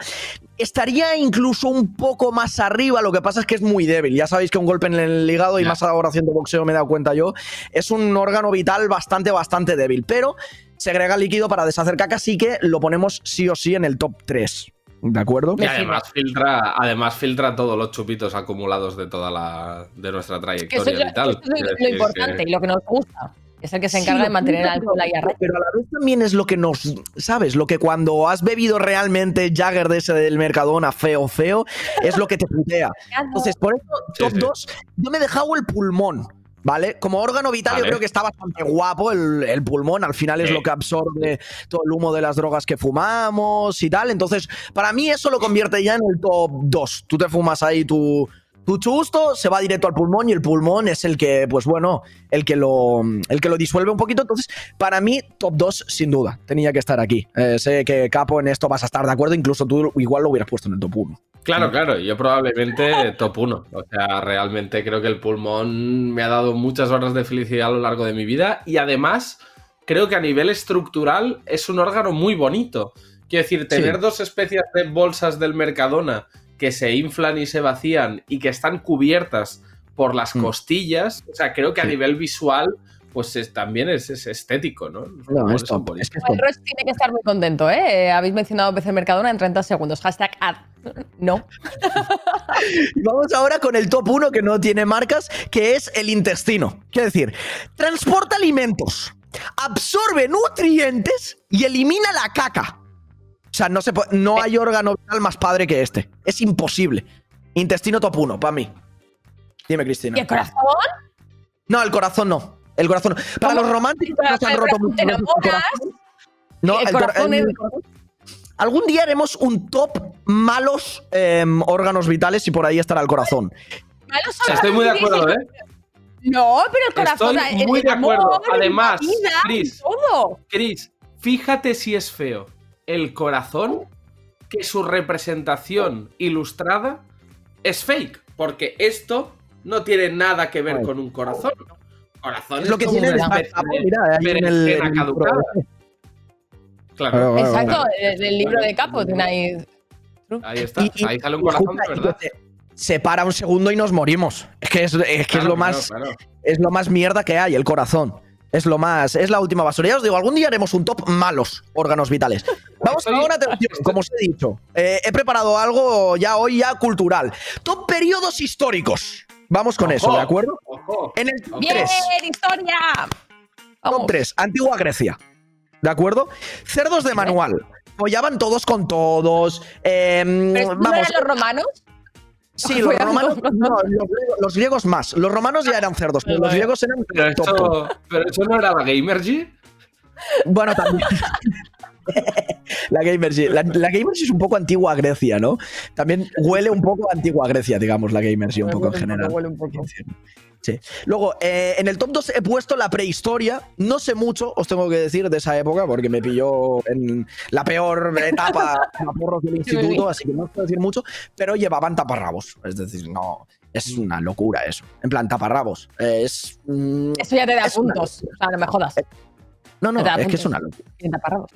Estaría incluso un poco más arriba, lo que pasa es que es muy débil. Ya sabéis que un golpe en el hígado, y más ahora haciendo boxeo me he dado cuenta yo, es un órgano vital bastante, bastante débil. Pero segrega líquido para deshacer caca, así que lo ponemos sí o sí en el top 3. ¿De acuerdo? Y además filtra, además filtra todos los chupitos acumulados de toda la de nuestra Que eso trayectoria es lo, vital. eso es lo- importante que- y lo que nos gusta. Es el que se encarga Sí, de mantener el alcohol ahí a pero, a la vez también es lo que nos, ¿sabes? Lo que cuando has bebido realmente Jagger de ese del Mercadona feo, feo, es lo que te putea. Entonces, por eso, top sí. 2, yo me he dejado el pulmón. ¿Vale? Como órgano vital, yo creo que está bastante guapo el, el pulmón. Al final es lo que absorbe todo el humo de las drogas que fumamos y tal. Entonces, para mí, eso lo convierte ya en el top 2. Tú te fumas ahí tu, tu chusto, se va directo al pulmón y el pulmón es el que, pues bueno, el que lo, el que lo disuelve un poquito. Entonces, para mí, top 2, sin duda. Tenía que estar aquí. Eh, sé que, Capo, en esto vas a estar de acuerdo. Incluso tú igual lo hubieras puesto en el top 1. Claro, claro, yo probablemente top 1. O sea, realmente creo que el pulmón me ha dado muchas horas de felicidad a lo largo de mi vida y además creo que a nivel estructural es un órgano muy bonito. Quiero decir, tener Sí. dos especies de bolsas del Mercadona que se inflan y se vacían y que están cubiertas por las Mm. costillas. O sea, creo que a nivel visual, pues es- también es, es estético, ¿no? No, es top. Es que. Roche tiene que estar muy contento, ¿eh? Eh, Habéis mencionado PC Mercadona en 30 segundos. Hashtag ad. No. Y Vamos ahora con el top 1 que no tiene marcas, que es el intestino. Quiero decir, transporta alimentos, absorbe nutrientes y elimina la caca. O sea, no, se no hay órgano vital más padre que este. Es imposible. Intestino top 1, para mí. Dime, Cristina. ¿Y el corazón? No, el corazón no. El corazón no. Para ¿Cómo? los románticos no se han roto el corazón. No, el, el cora- corazón el- Algún día haremos un top malos em, órganos vitales y por ahí estará el corazón. Malos O sea, estoy muy de acuerdo, ¿eh? No, pero el corazón. Estoy muy el de acuerdo. amor, Además, todo. Chris, fíjate si es feo el corazón que su representación ilustrada es fake, porque esto no tiene nada que ver con un corazón. Corazón Es lo que como tiene una especie de mira, ahí en el- berenjena en el caducada. Claro, Claro, Exacto, el, el libro de Capo. tiene ahí- ahí está. Y- y- ahí sale un corazón, de verdad. se- para un segundo y nos morimos. Es que es, es que es Claro, lo claro, más claro. es lo más mierda que hay, el corazón. Es lo más, es la última basura. Ya os digo, algún día haremos un top malos órganos vitales. Vamos Estoy- ahora, atención, como os he dicho. eh, he preparado algo ya hoy ya cultural. Top periodos históricos. Vamos con eso, ¿de acuerdo? ojo. En el top ¡Bien, 3. historia! Vamos. Top 3, Antigua Grecia. ¿De acuerdo? Cerdos de manual. Follaban todos con todos. ¿Pero no vamos, eran los romanos? Sí, los romanos. no, los, griegos, los griegos más. Los romanos ya eran cerdos, pero los griegos eran Pero eso, pero eso no era la Gamergy. Bueno, también. la Gamergy. La, la Gamergy es un poco antigua Grecia, ¿no? También huele un poco a antigua Grecia, digamos, la Gamergy, un poco en general. Huele un poco. Sí. Luego, eh, en el top 2 he puesto la prehistoria. No sé mucho, os tengo que decir, de esa época, porque me pilló en la peor etapa de porros del instituto, así que no os puedo decir mucho, pero llevaban taparrabos. Es decir, no. Es una locura eso. En plan, taparrabos. Eh, Es. mm, Eso ya te da puntos. O sea, no me jodas. no, no, da es que es una locura. Taparrabos.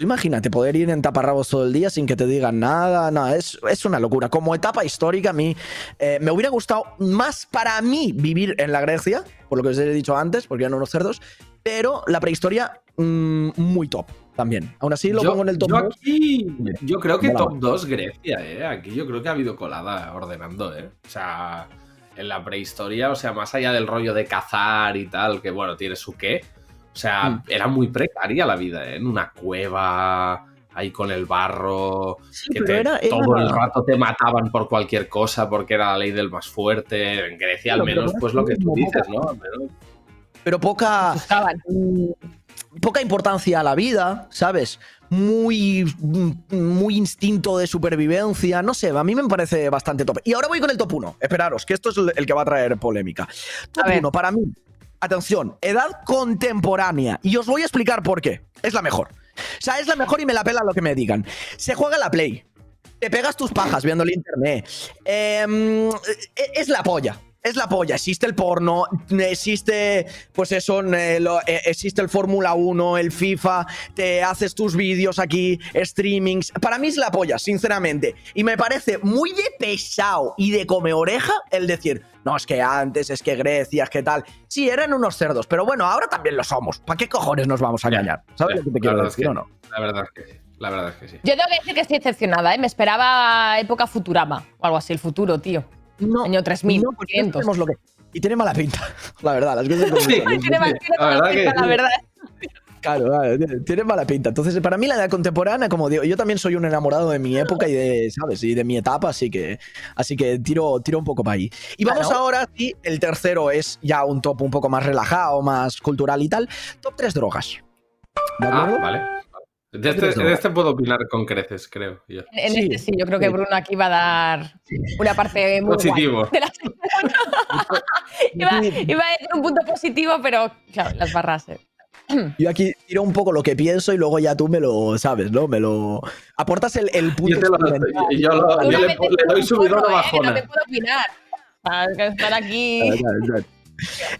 Imagínate poder ir en taparrabos todo el día sin que te digan nada. No, es, es una locura. Como etapa histórica, a mí eh, me hubiera gustado más para mí vivir en la Grecia, por lo que os he dicho antes, porque eran unos cerdos, pero la prehistoria mm, muy top también. Aún así lo yo, pongo en el top yo 2. aquí, yo creo que top 2 Grecia, ¿eh? Aquí yo creo que ha habido colada ordenando, ¿eh? O sea, en la prehistoria, o sea, más allá del rollo de cazar y tal, que bueno, tiene su qué. O sea, Mm. era muy precaria la vida, ¿eh? En una cueva, ahí con el barro, Sí, que pero te- era- era- todo el rato te mataban por cualquier cosa porque era la ley del más fuerte. En Grecia, al pero menos, pues lo que tú dices, ¿no? Menos- Pero poca, Asustaban. poca importancia a la vida, ¿sabes? Muy, muy instinto de supervivencia. No sé, a mí me parece bastante top. Y ahora voy con el top 1. Esperaros, que esto es el que va a traer polémica. Top A ver. 1, para mí. Atención, edad contemporánea. Y os voy a explicar por qué. Es la mejor. O sea, es la mejor y me la pela lo que me digan. Se juega la Play. Te pegas tus pajas viendo el internet. Em, e- es la polla. Es la polla. Existe el porno, existe, pues eso, eh, eh, existe el Fórmula 1, el FIFA, te haces tus vídeos aquí, streamings. Para mí es la polla, sinceramente. Y me parece muy de pesado y de come oreja el decir, no, es que antes, es que Grecia, es que tal. Sí, eran unos cerdos, pero bueno, ahora también lo somos. ¿Para qué cojones nos vamos a engañar? ¿Sabes lo que te quiero es decir que- o no? La verdad es que sí. La verdad es que sí. Yo tengo que decir que estoy decepcionada, ¿eh? Me esperaba época Futurama o algo así, el futuro, tío. No, Año 3000, no, porque 500. sabemos lo que. Y tiene mala pinta, la verdad. Las cosas como Sí. Tiene mal- tiene La mala pinta, la verdad. Claro, claro, tiene- mala pinta. Entonces, para mí la edad contemporánea, como digo, yo también soy un enamorado de mi época y de, ¿sabes? Y de mi etapa, así que, así que tiro, tiro un poco para ahí. Y vamos Claro. ahora, sí, el tercero es ya un top un poco más relajado, más cultural y tal. Top 3 drogas. ¿De Ah, vale. De este, de este puedo opinar con creces, creo. yo. En en Sí, este sí, yo creo que sí. Bruno aquí va a dar una parte muy Positivo. de la iba, iba a decir un punto positivo, pero claro, las barras. eh. Yo aquí tiro un poco lo que pienso y luego ya tú me lo sabes, ¿no? Me lo. Aportas el, el punto. Yo, te lo- yo lo- yo le, doy subidón porro, eh. No te puedo opinar. Que estar aquí. Claro, claro, claro.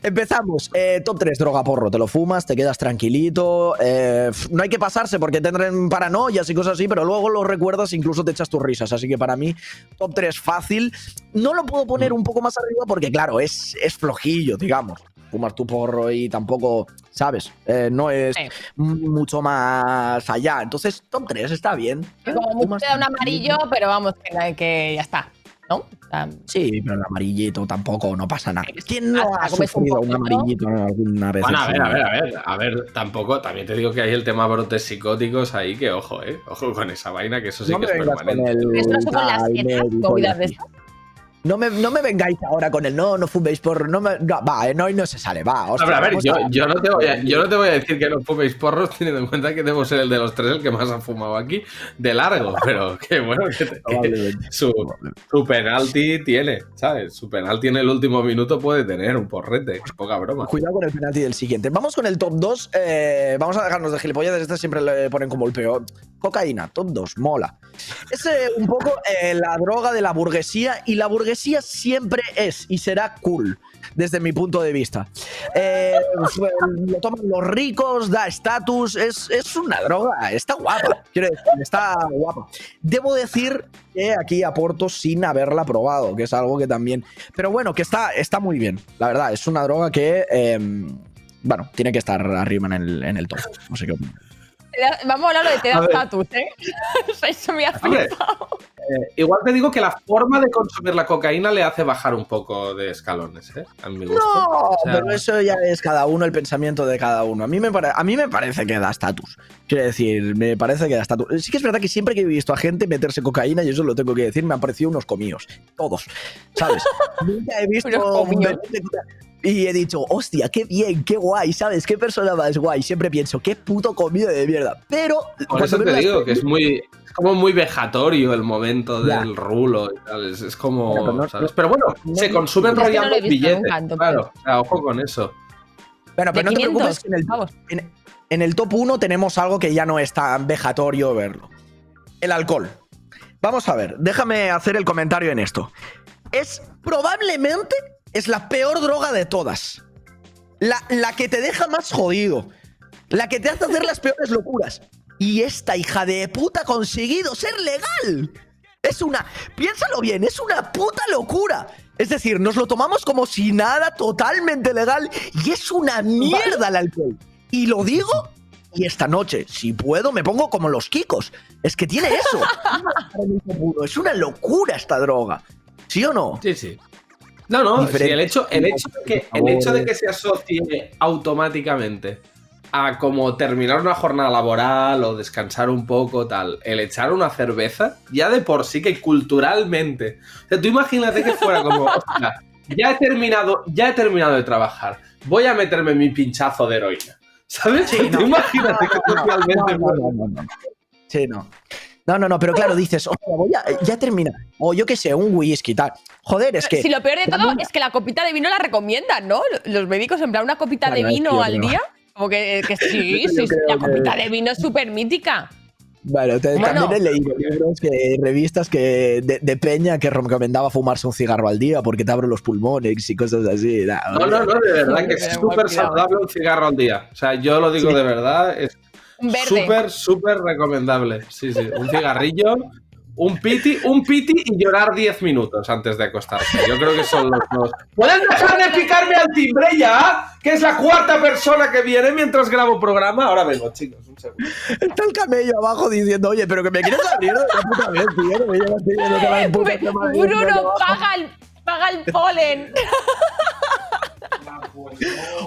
Empezamos. Eh, top 3, droga porro. Te lo fumas, te quedas tranquilito. eh, no hay que pasarse porque tendrán paranoias y cosas así, pero luego lo recuerdas e incluso te echas tus risas. Así que para mí, top 3 fácil. No lo puedo poner un poco más arriba porque, claro, es, es flojillo, digamos. Fumas tu porro y tampoco, ¿sabes? Eh, no es Sí. mucho más allá. Entonces, top 3 está bien. Que como mucho Fumas te da un amarillo, pero vamos, que, que ya está. ¿No? Sí, pero el amarillito tampoco, no pasa nada. ¿Quién no ha un sufrido un amarillito alguna vez? Bueno, en a ver, a ver, a ver, a ver, tampoco, también te digo que hay el tema brotes psicóticos ahí, que ojo, eh, ojo con esa vaina, que eso sí no que es con permanente. el ¿Eso no son con las y movidas de estas? No me, no me vengáis ahora con el no, no fuméis por. No me, no, va, eh, no, no se sale, va. A hostia, ver, a ver, vamos yo, no te voy a, yo no te voy a decir que no fuméis porros, teniendo en cuenta que debo ser el de los tres el que más ha fumado aquí, de largo, pero que bueno, que, te- que su, su penalti tiene, ¿sabes? Su penalti en el último minuto puede tener un porrete, poca broma. Cuidado con el penalti del siguiente. Vamos con el top 2. vamos a dejarnos de gilipollas. Este siempre le ponen como el peor. Cocaína, top 2, mola. Es eh, un poco eh, la droga de la burguesía y la burguesía siempre es y será cool, desde mi punto de vista. Eh, fue- lo toman los ricos, da estatus, es, es una droga, está guapa, quiero decir, está guapa. Debo decir que aquí aporto sin haberla probado, que es algo que también... Pero bueno, que está, está muy bien, la verdad, es una droga que... eh, bueno, tiene que estar arriba en el, en el top. No sé qué opinas. Vamos a hablar de te da ver. estatus, ¿eh? Eso me ha Hombre. flipado. Eh, igual te digo que la forma de consumir la cocaína le hace bajar un poco de escalones, ¿eh? A mi gusto. No, O sea, pero eso ya es cada uno, el pensamiento de cada uno. A mí me, pare- a mí me parece que da estatus. Quiero decir, me parece que da estatus. Sí que es verdad que siempre que he visto a gente meterse cocaína, y eso lo tengo que decir, me han parecido unos comíos. Todos. ¿Sabes? Nunca he visto un de y he dicho, hostia, qué bien, qué guay, ¿sabes? Qué persona más guay. Siempre pienso, qué puto comido de mierda. Pero. Por eso te las digo que es muy. Es como muy vejatorio el momento Ya. del rulo y tal. Es, es como. Pero no- ¿sabes? Pero bueno, no- se consume Yo es que no billetes. claro, o sea, ojo con eso. Bueno, pero no te 500, preocupes que en el, en, en el top 1 tenemos algo que ya no es tan vejatorio verlo. El alcohol. Vamos a ver, déjame hacer el comentario en esto. Es probablemente es la peor droga de todas. La, la que te deja más jodido. La que te hace hacer las peores locuras. Y esta hija de puta ha conseguido ser legal. Es una. Piénsalo bien, es una puta locura. Es decir, nos lo tomamos como si nada, totalmente legal. Y es una mierda el alcohol. Y lo digo. Y esta noche, si puedo, me pongo como los kikos. Es que tiene eso. es una locura esta droga. ¿Sí o no? Sí, sí. No, no, sí, el, hecho, el, hecho de que, el hecho de que se asocie automáticamente a como terminar una jornada laboral o descansar un poco, tal, el echar una cerveza, ya de por sí que culturalmente. O sea, tú imagínate que fuera como, "Hostia, ya he terminado, ya he terminado de trabajar, voy a meterme mi pinchazo de heroína. ¿Sabes? Sí, Tú imagínate que no, no, no. Sí, no. No, no, no, pero claro, dices, voy a, ya termina. O yo qué sé, un whisky, tal. Joder, es que. Si lo peor de todo es que la copita de vino la recomiendan, ¿no? Los médicos, en plan, una copita de vino tío, al día. Como que, que sí, sí, sí, creo la que- copita de vino es súper mítica. Bueno, te- Bueno. también he leído libros, que, revistas que de, de Peña que recomendaba fumarse un cigarro al día porque te abre los pulmones y cosas así. Nah, No, no, no, de verdad que es súper saludable un cigarro al día. O sea, yo lo digo Sí. de verdad, es verde. súper, súper recomendable. Sí, sí, un cigarrillo, un piti, un piti y llorar 10 minutos antes de acostarse. Yo creo que son los dos. ¿Pueden dejar de picarme al timbre ya? Que es la cuarta persona que viene mientras grabo programa. Ahora vengo, chicos, un segundo. Está el camello abajo diciendo, oye, pero que me quieres abrir de la puta vez, tío. me llevas y Bruno, abajo". paga el, paga el polen.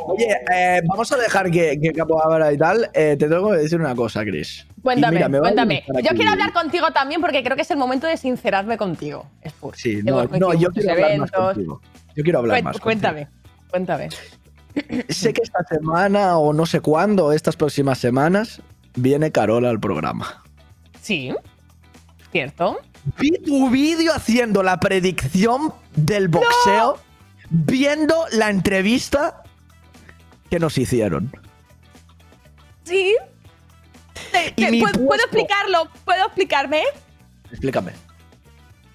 Oye, eh, vamos a dejar que, que Capo y tal. Eh, te tengo que decir una cosa, Chris. Cuéntame, mira, cuéntame. Yo quiero hablar contigo también porque creo que es el momento de sincerarme contigo. Spurs. Sí, no, no, yo quiero hablar más contigo. Yo quiero hablar Cuen- más. contigo. cuéntame, cuéntame. Sé que esta semana o no sé cuándo, estas próximas semanas, viene Carola al programa. Sí, cierto. Vi tu vídeo haciendo la predicción del boxeo, viendo la entrevista que nos hicieron. Sí. Y te- mi ¿puedo, explicarlo? ¿Puedo explicarme? Explícame.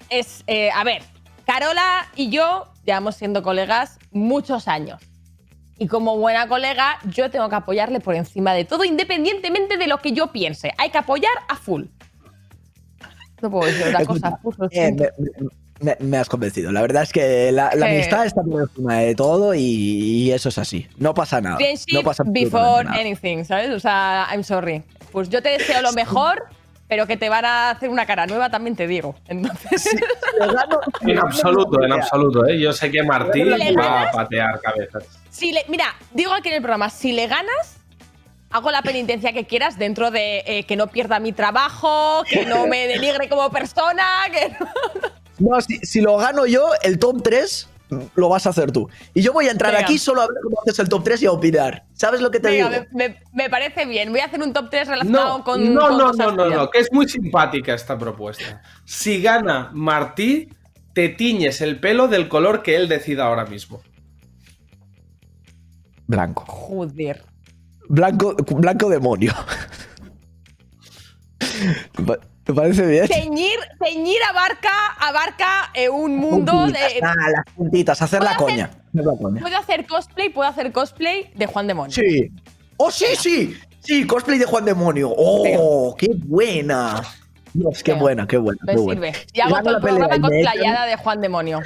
Es, eh, a ver, Carola y yo llevamos siendo colegas muchos años. Y como buena colega, yo tengo que apoyarle por encima de todo, independientemente de lo que yo piense. Hay que apoyar a full. No puedo decir otra cosa. Eh, me, me- me has convencido. La verdad es que la, la Sí. amistad está por encima de todo y, y eso es así. No pasa nada. Friendship No pasa before nada. anything, ¿sabes? O sea, I'm sorry. Pues yo te deseo lo mejor, pero que te van a hacer una cara nueva también te digo. Entonces, En absoluto, en absoluto, ¿eh? Yo sé que Martí ¿Le va a patear cabezas. si le, mira, digo aquí en el programa, si le ganas, hago la penitencia que quieras dentro de eh, que no pierda mi trabajo, que no me denigre como persona, que no- No, si, si lo gano yo, el top 3 lo vas a hacer tú. Y yo voy a entrar Venga. aquí solo a ver cómo haces el top 3 y a opinar. ¿Sabes lo que te Venga, digo? me, me- me parece bien. Voy a hacer un top 3 relacionado No, con. no, con no, no, no, no, que es muy simpática esta propuesta. Si gana Martí, te tiñes el pelo del color que él decida ahora mismo. Blanco. Joder. Blanco, blanco demonio. ¿Te pa- ¿Te parece bien? Teñir abarca, abarca eh, un mundo Puntitas, de. ah, las puntitas, hacer la ¿Puedo coña. la. Puedo hacer cosplay, puedo hacer cosplay de Juan Demonio. Sí. ¡Oh, sí, sí! Sí, cosplay de Juan Demonio. ¡Oh, qué buena! Dios, qué Venga. buena, qué buena. Me qué buena. sirve. Y hago todo el programa cosplayada de Juan Demonio.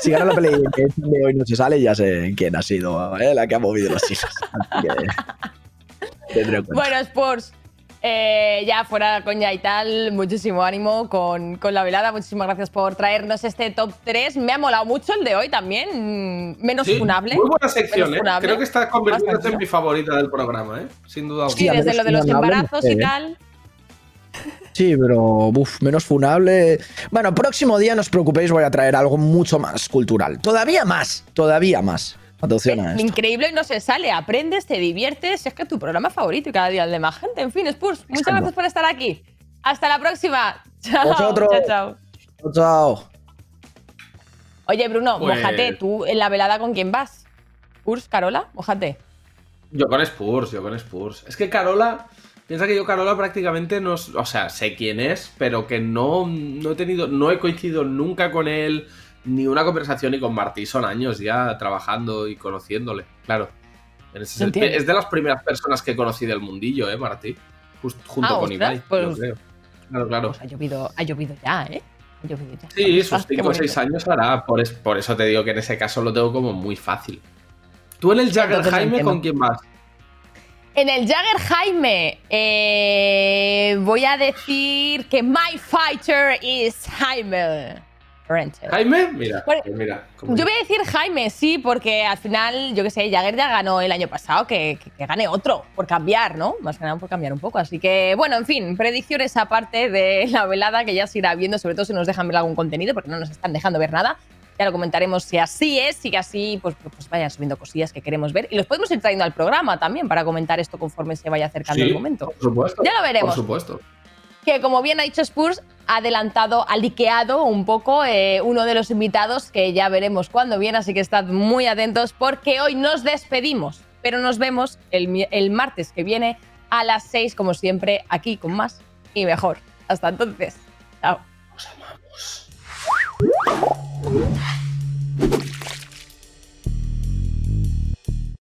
Si gana la pelea de hoy no se sale, ya sé quién ha sido ¿eh? la que ha movido los hilos. Bueno, Sports, eh, ya fuera coña y tal, muchísimo ánimo con, con la velada. Muchísimas gracias por traernos este top 3. Me ha molado mucho el de hoy también. mm, Menos Sí, funable. Muy buena sección, ¿eh? funable. Creo que está convirtiéndose Bastante. en mi favorita del programa, ¿eh? Sin duda Sí, alguna. a desde lo de los embarazos y ¿eh? tal. Sí, pero uf, menos funable. Bueno, próximo día no os preocupéis, voy a traer algo mucho más cultural. Todavía más, todavía más. Atención a esto. Increíble y no se sale. Aprendes, te diviertes. Es que es tu programa favorito y cada día el de más gente. En fin, Spurs, muchas Exacto. gracias por estar aquí. Hasta la próxima. Chao. Vosotros. Chao, chao. Chao, chao. Oye, Bruno, Pues- mojate. ¿Tú en la velada con quién vas? ¿Spurs, Carola? Mojate. Yo con Spurs, yo con Spurs. Es que Carola, piensa que yo Carola prácticamente no, o sea, sé quién es, pero que no, no he tenido, no he coincidido nunca con él, ni una conversación, ni con Martí, son años ya trabajando y conociéndole, claro. Ese Entiendo. es de las primeras personas que conocí del mundillo, eh, Martí. Just- junto Ah, con ostras, Ibai, pues- yo creo. Claro, claro. Pues ha llovido, ha llovido ya, ¿eh? Ya. Sí, Ah, sus qué 5 o 6 bonito. años hará, por, es- por eso te digo que en ese caso lo tengo como muy fácil. ¿Tú en el Jagger Jaime con quién vas? En el Jagger Jaime, eh, voy a decir que my fighter is Jaime. Rented. ¿Jaime? Mira, Bueno, pues mira. Yo voy a decir Jaime, sí, porque al final, yo qué sé, Jagger ya ganó el año pasado, que, que- que gane otro, por cambiar, ¿no? Más que nada por cambiar un poco. Así que, bueno, en fin, predicciones aparte de la velada, que ya se irá viendo, sobre todo si nos dejan ver algún contenido, porque no nos están dejando ver nada. Ya lo comentaremos si así es, si así, pues, pues vayan subiendo cosillas que queremos ver. Y los podemos ir trayendo al programa también para comentar esto conforme se vaya acercando Sí, el momento. Por supuesto. Ya lo veremos. Por supuesto. Que como bien ha dicho Spurs, ha adelantado, ha liqueado un poco eh, uno de los invitados que ya veremos cuando viene, así que estad muy atentos porque hoy nos despedimos, pero nos vemos el, el martes que viene a las 6, como siempre, aquí con más y mejor. Hasta entonces, chao. Os amamos.